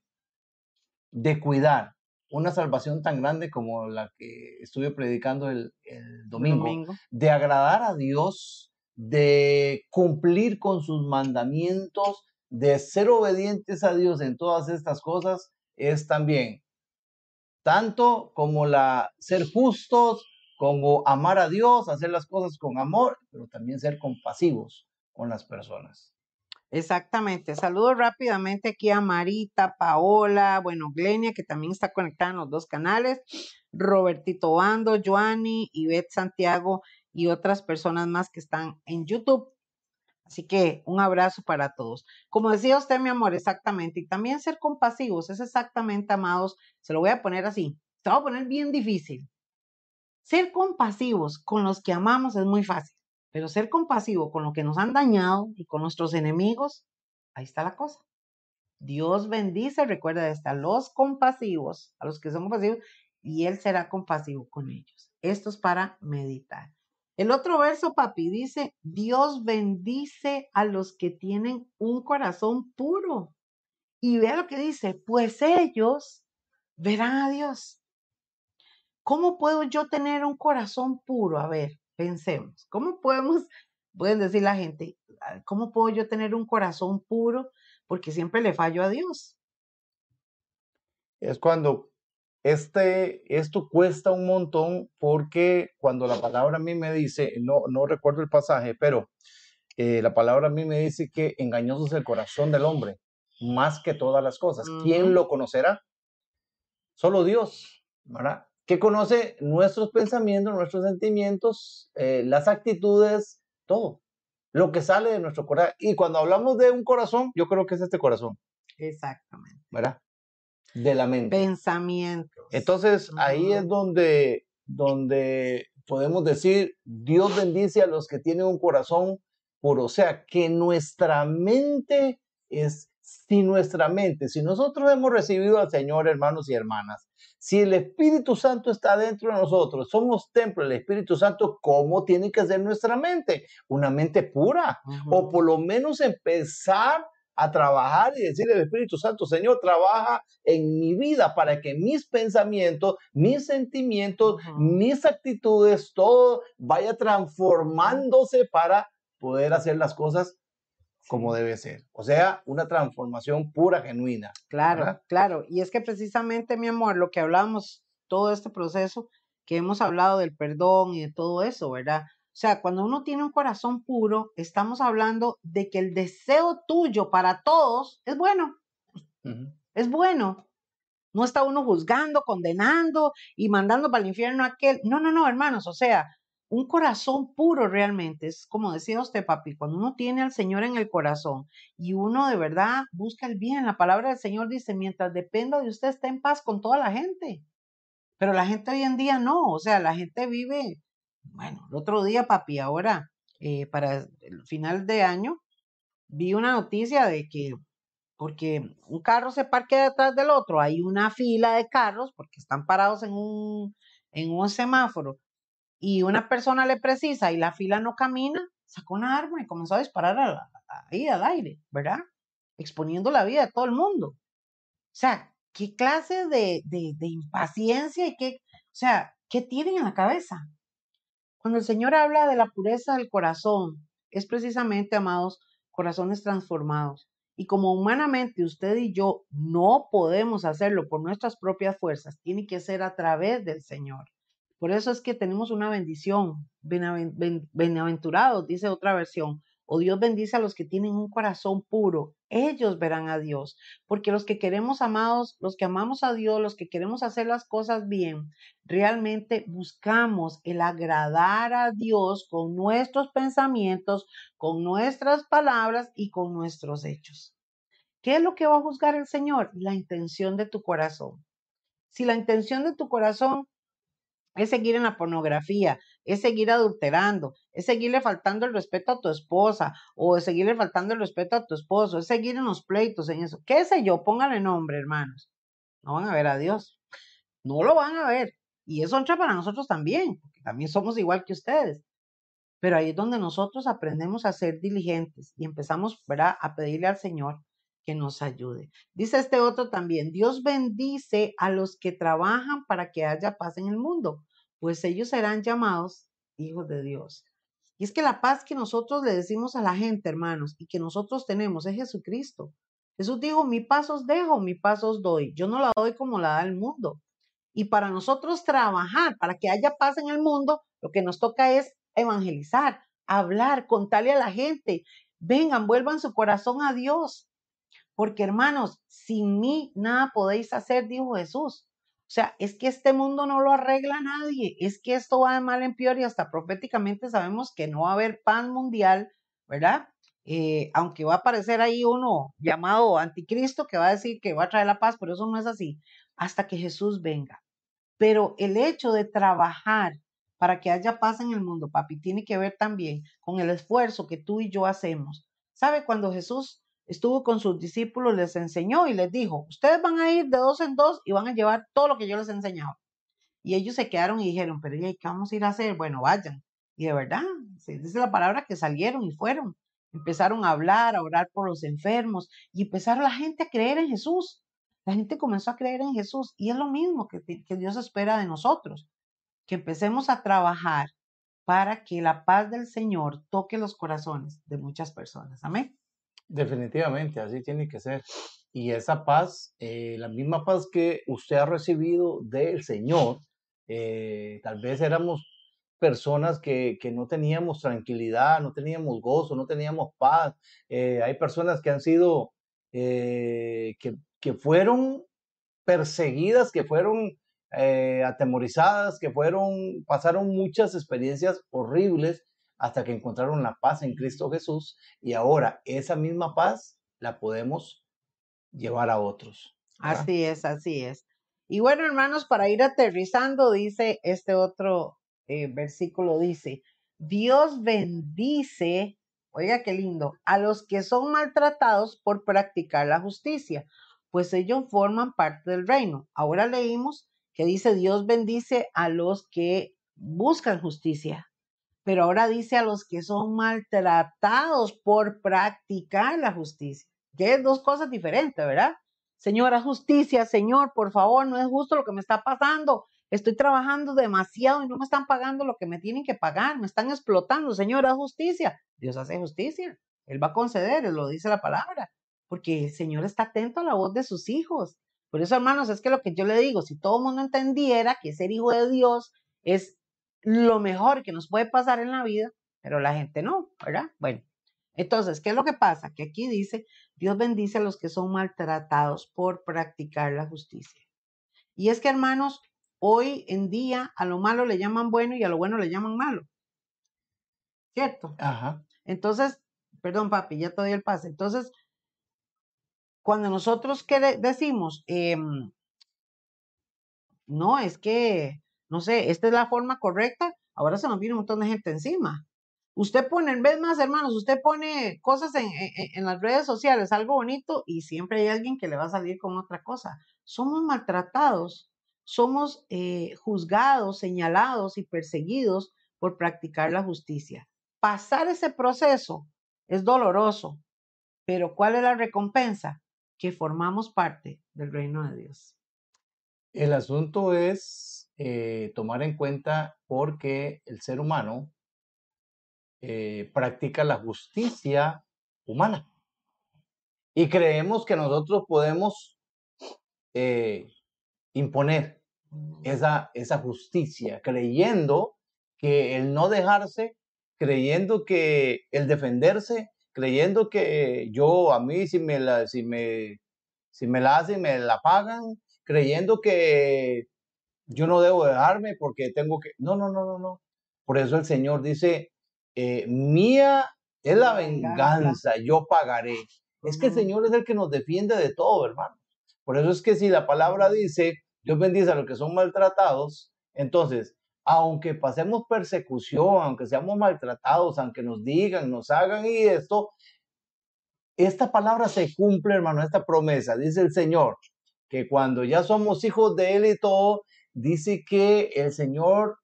de cuidar una salvación tan grande como la que estuve predicando el, el domingo, de agradar a Dios, de cumplir con sus mandamientos, de ser obedientes a Dios en todas estas cosas es también tanto como la ser justos, como amar a Dios, hacer las cosas con amor, pero también ser compasivos con las personas. Exactamente. Saludo rápidamente aquí a Marita, Paola, bueno, Glenia, que también está conectada en los dos canales, Robertito Bando, Joanny, Ivette Santiago y otras personas más que están en YouTube. Así que un abrazo para todos. Como decía usted, mi amor, exactamente. Y también ser compasivos es exactamente, amados, se lo voy a poner así. Se lo voy a poner bien difícil. Ser compasivos con los que amamos es muy fácil, pero ser compasivo con los que nos han dañado y con nuestros enemigos, ahí está la cosa. Dios bendice, recuerda, a los compasivos, a los que son compasivos, y Él será compasivo con ellos. Esto es para meditar. El otro verso, papi, dice, Dios bendice a los que tienen un corazón puro. Y vea lo que dice, pues ellos verán a Dios. ¿Cómo puedo yo tener un corazón puro? A ver, pensemos, ¿cómo podemos, pueden decir la gente, ah, ¿cómo puedo yo tener un corazón puro? Porque siempre le fallo a Dios. Es cuando este, esto cuesta un montón porque cuando la palabra a mí me dice, no, no recuerdo el pasaje, pero eh, la palabra a mí me dice que engañoso es el corazón del hombre, más que todas las cosas. ¿Quién lo conocerá? Solo Dios, ¿verdad? Que conoce nuestros pensamientos, nuestros sentimientos, eh, las actitudes, todo, lo que sale de nuestro corazón. Y cuando hablamos de un corazón, yo creo que es este corazón. Exactamente. ¿Verdad? de la mente. Pensamientos. Entonces, ahí es donde, donde podemos decir, Dios bendice a los que tienen un corazón puro. O sea, que nuestra mente es, si nuestra mente, si nosotros hemos recibido al Señor, hermanos y hermanas, si el Espíritu Santo está dentro de nosotros, somos templo del Espíritu Santo, ¿cómo tiene que ser nuestra mente? Una mente pura. O por lo menos empezar a trabajar y decirle al Espíritu Santo, Señor, trabaja en mi vida para que mis pensamientos, mis sentimientos, mis actitudes, todo vaya transformándose para poder hacer las cosas como debe ser. O sea, una transformación pura, genuina. Claro, claro. Y es que precisamente, mi amor, lo que hablamos, todo este proceso que hemos hablado del perdón y de todo eso, ¿verdad? O sea, cuando uno tiene un corazón puro, estamos hablando de que el deseo tuyo para todos es bueno. Es bueno. No está uno juzgando, condenando y mandando para el infierno a aquel. No, no, no, hermanos. O sea, un corazón puro realmente es como decía usted, papi, cuando uno tiene al Señor en el corazón y uno de verdad busca el bien. La palabra del Señor dice: mientras dependa de usted, está en paz con toda la gente. Pero la gente hoy en día no. O sea, la gente vive bueno, el otro día, papi, ahora, eh, para el final de año, vi una noticia de que, porque un carro se parquea detrás del otro, hay una fila de carros, porque están parados en un, en un semáforo, y una persona le precisa y la fila no camina, sacó una arma y comenzó a disparar ahí al aire, ¿verdad? Exponiendo la vida de todo el mundo. O sea, ¿qué clase de, de, de impaciencia y qué, o sea, qué tienen en la cabeza? Cuando el Señor habla de la pureza del corazón, es precisamente, amados, corazones transformados. Y como humanamente usted y yo no podemos hacerlo por nuestras propias fuerzas, tiene que ser a través del Señor. Por eso es que tenemos una bendición. Bienaventurados, dice otra versión, o Dios bendice a los que tienen un corazón puro, ellos verán a Dios, porque los que queremos amados, los que amamos a Dios, los que queremos hacer las cosas bien, realmente buscamos el agradar a Dios con nuestros pensamientos, con nuestras palabras y con nuestros hechos. ¿Qué es lo que va a juzgar el Señor? La intención de tu corazón. Si la intención de tu corazón es seguir en la pornografía, es seguir adulterando, es seguirle faltando el respeto a tu esposa o seguirle faltando el respeto a tu esposo, es seguir en los pleitos, en eso. ¿Qué sé yo? Póngale nombre, hermanos. No van a ver a Dios. No lo van a ver. Y eso entra para nosotros también, porque también somos igual que ustedes. Pero ahí es donde nosotros aprendemos a ser diligentes y empezamos a pedirle al Señor nos ayude. Dice este otro también, Dios bendice a los que trabajan para que haya paz en el mundo, pues ellos serán llamados hijos de Dios. Y es que la paz que nosotros le decimos a la gente, hermanos, y que nosotros tenemos es Jesucristo. Jesús dijo, mi paz os dejo, mi paz os doy. Yo no la doy como la da el mundo. Y para nosotros trabajar, para que haya paz en el mundo, lo que nos toca es evangelizar, hablar, contarle a la gente, vengan, vuelvan su corazón a Dios. Porque hermanos, sin mí nada podéis hacer, dijo Jesús. O sea, es que este mundo no lo arregla nadie, es que esto va de mal en peor y hasta proféticamente sabemos que no va a haber paz mundial, ¿verdad? Eh, aunque va a aparecer ahí uno llamado anticristo que va a decir que va a traer la paz, pero eso no es así, hasta que Jesús venga. Pero el hecho de trabajar para que haya paz en el mundo, papi, tiene que ver también con el esfuerzo que tú y yo hacemos. ¿Sabe? Cuando Jesús estuvo con sus discípulos, les enseñó y les dijo, ustedes van a ir de dos en dos y van a llevar todo lo que yo les he enseñado. Y ellos se quedaron y dijeron, pero ¿y qué vamos a ir a hacer? Bueno, vayan. Y de verdad, dice la palabra que salieron y fueron. Empezaron a hablar, a orar por los enfermos y empezaron la gente a creer en Jesús. La gente comenzó a creer en Jesús y es lo mismo que, que Dios espera de nosotros, que empecemos a trabajar para que la paz del Señor toque los corazones de muchas personas. Amén. Definitivamente, así tiene que ser. Y esa paz, eh, la misma paz que usted ha recibido del Señor, eh, tal vez éramos personas que, que, no teníamos tranquilidad, no teníamos gozo, no teníamos paz. Eh, hay personas que han sido, que, que, fueron perseguidas, que fueron atemorizadas, que fueron, pasaron muchas experiencias horribles hasta que encontraron la paz en Cristo Jesús y ahora esa misma paz la podemos llevar a otros. Así es, así es. Y bueno, hermanos, para ir aterrizando, dice este otro eh, versículo, dice, Dios bendice, oiga qué lindo, a los que son maltratados por practicar la justicia, pues ellos forman parte del reino. Ahora leímos que dice, Dios bendice a los que buscan justicia, pero ahora dice a los que son maltratados por practicar la justicia, que es dos cosas diferentes, ¿verdad? Señora justicia, Señor, por favor, no es justo lo que me está pasando. Estoy trabajando demasiado y no me están pagando lo que me tienen que pagar, me están explotando, Señora justicia. Dios hace justicia, Él va a conceder, Él lo dice la palabra, porque el Señor está atento a la voz de sus hijos. Por eso, hermanos, es que lo que yo le digo, si todo el mundo entendiera que ser hijo de Dios es lo mejor que nos puede pasar en la vida, pero la gente no, ¿verdad? Bueno, entonces, ¿qué es lo que pasa? Que aquí dice, Dios bendice a los que son maltratados por practicar la justicia. Y es que, hermanos, hoy en día a lo malo le llaman bueno y a lo bueno le llaman malo. ¿Cierto? Ajá. Entonces, perdón, papi, ya te doy el pase. Entonces, cuando nosotros decimos, em, no, es que no sé, esta es la forma correcta, ahora se nos viene un montón de gente encima. Usted pone, en vez más, hermanos, usted pone cosas en, las redes sociales, algo bonito, y siempre hay alguien que le va a salir con otra cosa. Somos maltratados, somos eh, juzgados, señalados y perseguidos por practicar la justicia. Pasar ese proceso es doloroso, pero ¿cuál es la recompensa? Que formamos parte del reino de Dios. El asunto es eh, tomar en cuenta porque el ser humano eh, practica la justicia humana. Y creemos que nosotros podemos eh, imponer esa, esa justicia, creyendo que el no dejarse, creyendo que el defenderse, creyendo que yo a mí si me la, si me, si me la hacen, me la pagan, creyendo que yo no debo dejarme porque tengo que... No, no, no, no, no. Por eso el Señor dice, eh, mía es la venganza, yo pagaré. Es que el Señor es el que nos defiende de todo, hermano. Por eso es que si la palabra dice, Dios bendice a los que son maltratados, entonces, aunque pasemos persecución, aunque seamos maltratados, aunque nos digan, nos hagan y esto, esta palabra se cumple, hermano, esta promesa, dice el Señor, que cuando ya somos hijos de Él y todo, dice que el Señor,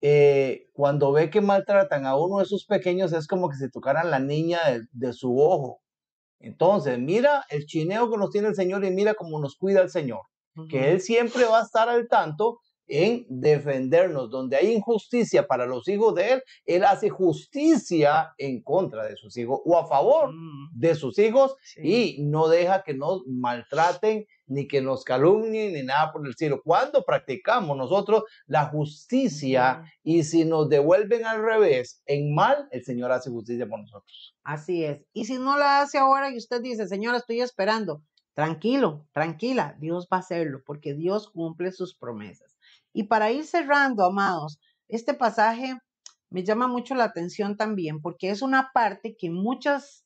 eh, cuando ve que maltratan a uno de sus pequeños, es como que se tocaran la niña de, su ojo. Entonces, mira el chineo que nos tiene el Señor y mira cómo nos cuida el Señor. Que Él siempre va a estar al tanto en defendernos. Donde hay injusticia para los hijos de Él, Él hace justicia en contra de sus hijos o a favor mm. de sus hijos y no deja que nos maltraten ni que nos calumnien, ni nada por el cielo. Cuando practicamos nosotros la justicia y si nos devuelven al revés, en mal, el Señor hace justicia por nosotros. Así es. Y si no la hace ahora y usted dice, Señor, estoy esperando, tranquilo, tranquila, Dios va a hacerlo porque Dios cumple sus promesas. Y para ir cerrando, amados, este pasaje me llama mucho la atención también porque es una parte que muchas,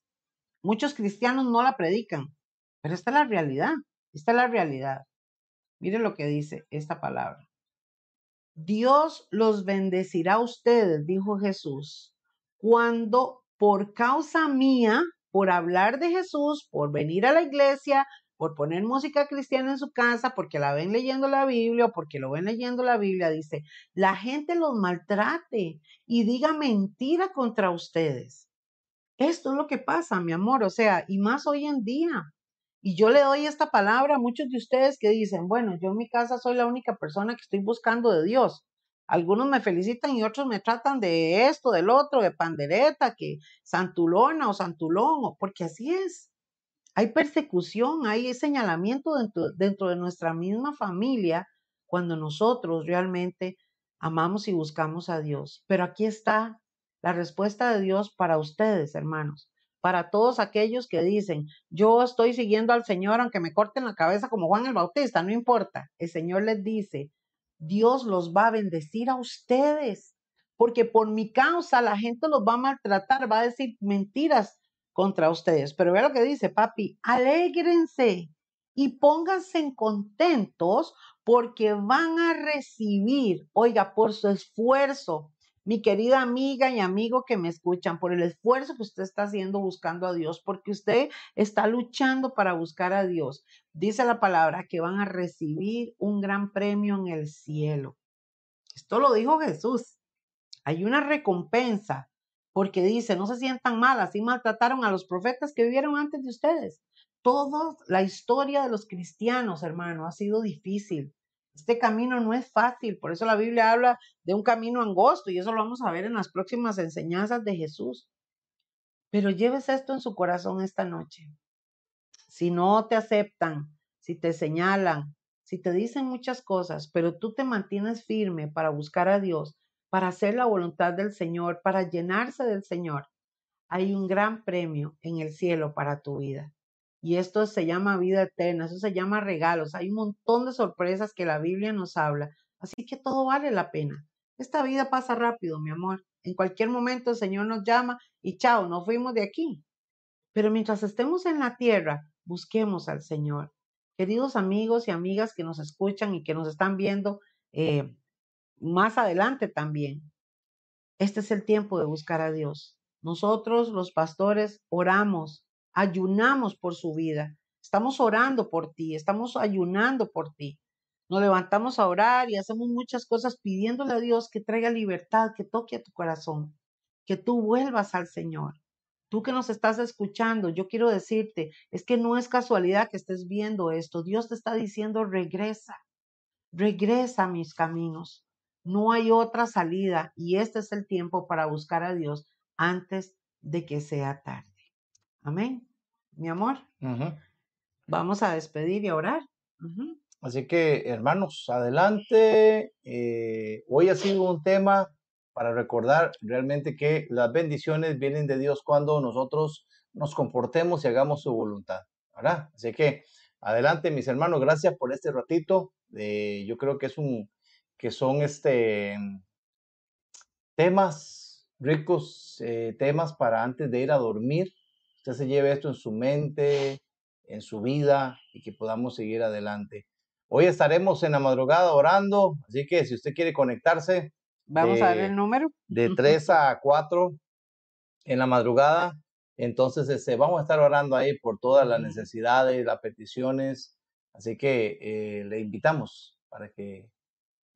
muchos cristianos no la predican, pero esta es la realidad. Esta es la realidad. Mire lo que dice esta palabra. Dios los bendecirá a ustedes, dijo Jesús, cuando por causa mía, por hablar de Jesús, por venir a la iglesia, por poner música cristiana en su casa, porque la ven leyendo la Biblia o porque lo ven leyendo la Biblia, dice, la gente los maltrate y diga mentira contra ustedes. Esto es lo que pasa, mi amor, o sea, y más hoy en día. Y yo le doy esta palabra a muchos de ustedes que dicen, bueno, yo en mi casa soy la única persona que estoy buscando de Dios. Algunos me felicitan y otros me tratan de esto, del otro, de pandereta, que santulona o santulón, porque así es. Hay persecución, hay señalamiento dentro, dentro de nuestra misma familia cuando nosotros realmente amamos y buscamos a Dios. Pero aquí está la respuesta de Dios para ustedes, hermanos para todos aquellos que dicen, yo estoy siguiendo al Señor aunque me corten la cabeza como Juan el Bautista, no importa. El Señor les dice, Dios los va a bendecir a ustedes, porque por mi causa la gente los va a maltratar, va a decir mentiras contra ustedes. Pero ve lo que dice, papi, alégrense y pónganse contentos porque van a recibir, oiga, por su esfuerzo, mi querida amiga y amigo que me escuchan, por el esfuerzo que usted está haciendo buscando a Dios, porque usted está luchando para buscar a Dios. Dice la palabra que van a recibir un gran premio en el cielo. Esto lo dijo Jesús. Hay una recompensa, porque dice, no se sientan mal, así maltrataron a los profetas que vivieron antes de ustedes. Toda la historia de los cristianos, hermano, ha sido difícil. Este camino no es fácil, por eso la Biblia habla de un camino angosto y eso lo vamos a ver en las próximas enseñanzas de Jesús. Pero lleves esto en su corazón esta noche. Si no te aceptan, si te señalan, si te dicen muchas cosas, pero tú te mantienes firme para buscar a Dios, para hacer la voluntad del Señor, para llenarse del Señor, hay un gran premio en el cielo para tu vida. Y esto se llama vida eterna, eso se llama regalos. Hay un montón de sorpresas que la Biblia nos habla. Así que todo vale la pena. Esta vida pasa rápido, mi amor. En cualquier momento el Señor nos llama y chao, nos fuimos de aquí. Pero mientras estemos en la tierra, busquemos al Señor. Queridos amigos y amigas que nos escuchan y que nos están viendo eh, más adelante también, este es el tiempo de buscar a Dios. Nosotros, los pastores, oramos ayunamos por su vida. Estamos orando por ti, estamos ayunando por ti. Nos levantamos a orar y hacemos muchas cosas pidiéndole a Dios que traiga libertad, que toque a tu corazón, que tú vuelvas al Señor. Tú que nos estás escuchando, yo quiero decirte, es que no es casualidad que estés viendo esto. Dios te está diciendo, regresa, regresa a mis caminos. No hay otra salida y este es el tiempo para buscar a Dios antes de que sea tarde. Amén. Mi amor. Vamos a despedir y a orar. Así que, hermanos, adelante. Eh, hoy ha sido un tema para recordar realmente que las bendiciones vienen de Dios cuando nosotros nos comportemos y hagamos su voluntad. ¿verdad? Así que, adelante, mis hermanos, gracias por este ratito. Eh, yo creo que es un que son este temas ricos, eh, temas para antes de ir a dormir usted se lleve esto en su mente, en su vida y que podamos seguir adelante. Hoy estaremos en la madrugada orando, así que si usted quiere conectarse. Vamos a ver el número. De 3 a 4 en la madrugada. Entonces, este, vamos a estar orando ahí por todas las necesidades, las peticiones. Así que eh, le invitamos para que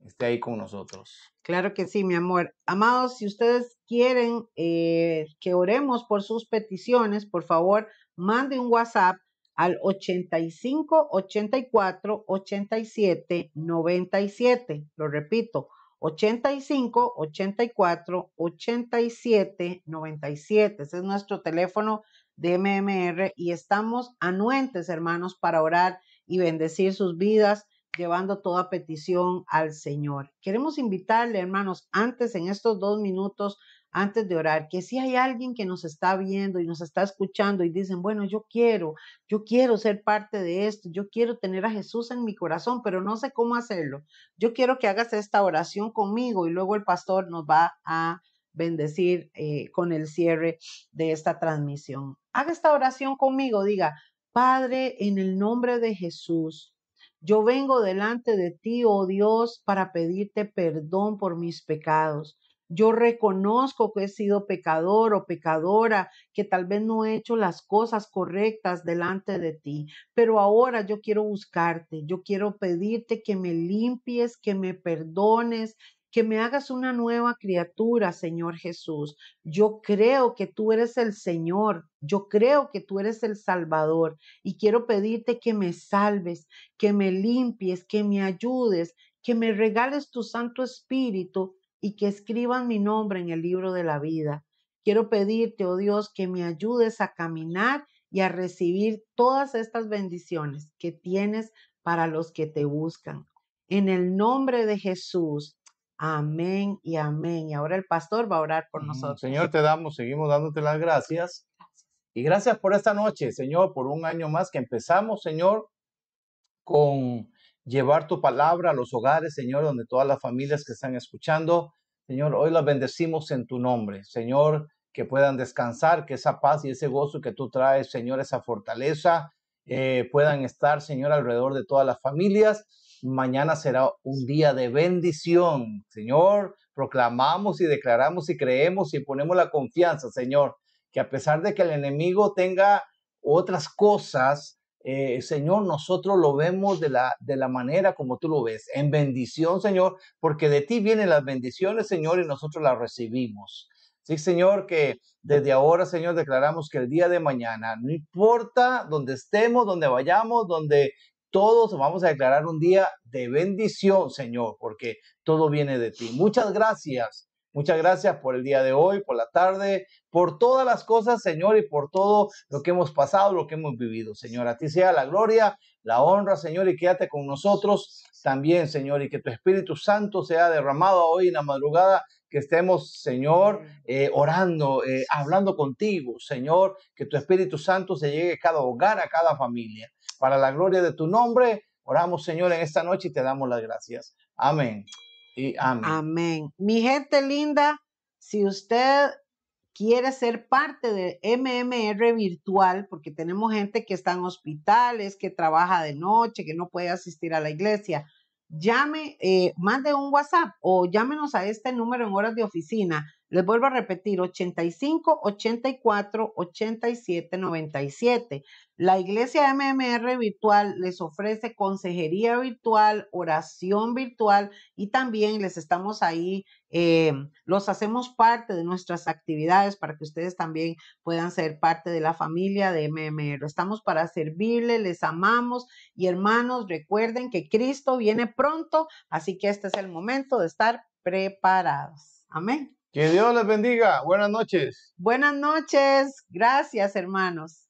esté ahí con nosotros. Claro que sí, mi amor. Amados, si ustedes quieren eh, que oremos por sus peticiones, por favor, mande un WhatsApp al 85 84 87 97. Lo repito, 85 84 87 97. Ese es nuestro teléfono de MMR y estamos anuentes, hermanos, para orar y bendecir sus vidas llevando toda petición al Señor. Queremos invitarle, hermanos, antes en estos dos minutos, antes de orar, que si hay alguien que nos está viendo y nos está escuchando y dicen, bueno, yo quiero, yo quiero ser parte de esto, yo quiero tener a Jesús en mi corazón, pero no sé cómo hacerlo. Yo quiero que hagas esta oración conmigo y luego el pastor nos va a bendecir eh, con el cierre de esta transmisión. Haga esta oración conmigo, diga, Padre, en el nombre de Jesús, yo vengo delante de ti, oh Dios, para pedirte perdón por mis pecados. Yo reconozco que he sido pecador o pecadora, que tal vez no he hecho las cosas correctas delante de ti, pero ahora yo quiero buscarte, yo quiero pedirte que me limpies, que me perdones, que me hagas una nueva criatura, Señor Jesús. Yo creo que tú eres el Señor, yo creo que tú eres el Salvador y quiero pedirte que me salves, que me limpies, que me ayudes, que me regales tu Santo Espíritu y que escriban mi nombre en el libro de la vida. Quiero pedirte, oh Dios, que me ayudes a caminar y a recibir todas estas bendiciones que tienes para los que te buscan. En el nombre de Jesús. Amén y amén. Y ahora el pastor va a orar por nosotros. Señor, te damos, seguimos dándote las gracias. Y gracias por esta noche, Señor, por un año más que empezamos, Señor, con llevar tu palabra a los hogares, Señor, donde todas las familias que están escuchando, Señor, hoy las bendecimos en tu nombre, Señor, que puedan descansar, que esa paz y ese gozo que tú traes, Señor, esa fortaleza, eh, puedan estar, Señor, alrededor de todas las familias Mañana será un día de bendición. Señor, proclamamos y declaramos y creemos y ponemos la confianza, Señor, que a pesar de que el enemigo tenga otras cosas, eh, Señor, nosotros lo vemos de la, de la manera como tú lo ves, en bendición, Señor, porque de ti vienen las bendiciones, Señor, y nosotros las recibimos. Sí, Señor, que desde ahora, Señor, declaramos que el día de mañana, no importa donde estemos, donde vayamos, donde todos vamos a declarar un día de bendición, Señor, porque todo viene de ti. Muchas gracias. Muchas gracias por el día de hoy, por la tarde, por todas las cosas, Señor, y por todo lo que hemos pasado, lo que hemos vivido, Señor. A ti sea la gloria, la honra, Señor, y quédate con nosotros también, Señor, y que tu Espíritu Santo sea derramado hoy en la madrugada, que estemos, Señor, eh, orando, eh, hablando contigo, Señor, que tu Espíritu Santo se llegue a cada hogar, a cada familia para la gloria de tu nombre. Oramos, Señor, en esta noche y te damos las gracias. Amén. Y amén. Amén. Mi gente linda, si usted quiere ser parte de MMR virtual, porque tenemos gente que está en hospitales, que trabaja de noche, que no puede asistir a la iglesia, llame, eh, mande un WhatsApp o llámenos a este número en horas de oficina les vuelvo a repetir, 85 84 87 97. La iglesia MMR virtual les ofrece consejería virtual, oración virtual y también les estamos ahí, eh, los hacemos parte de nuestras actividades para que ustedes también puedan ser parte de la familia de MMR. Estamos para servirle, les amamos y hermanos, recuerden que Cristo viene pronto, así que este es el momento de estar preparados. Amén. Que Dios les bendiga. Buenas noches. Buenas noches. Gracias, hermanos.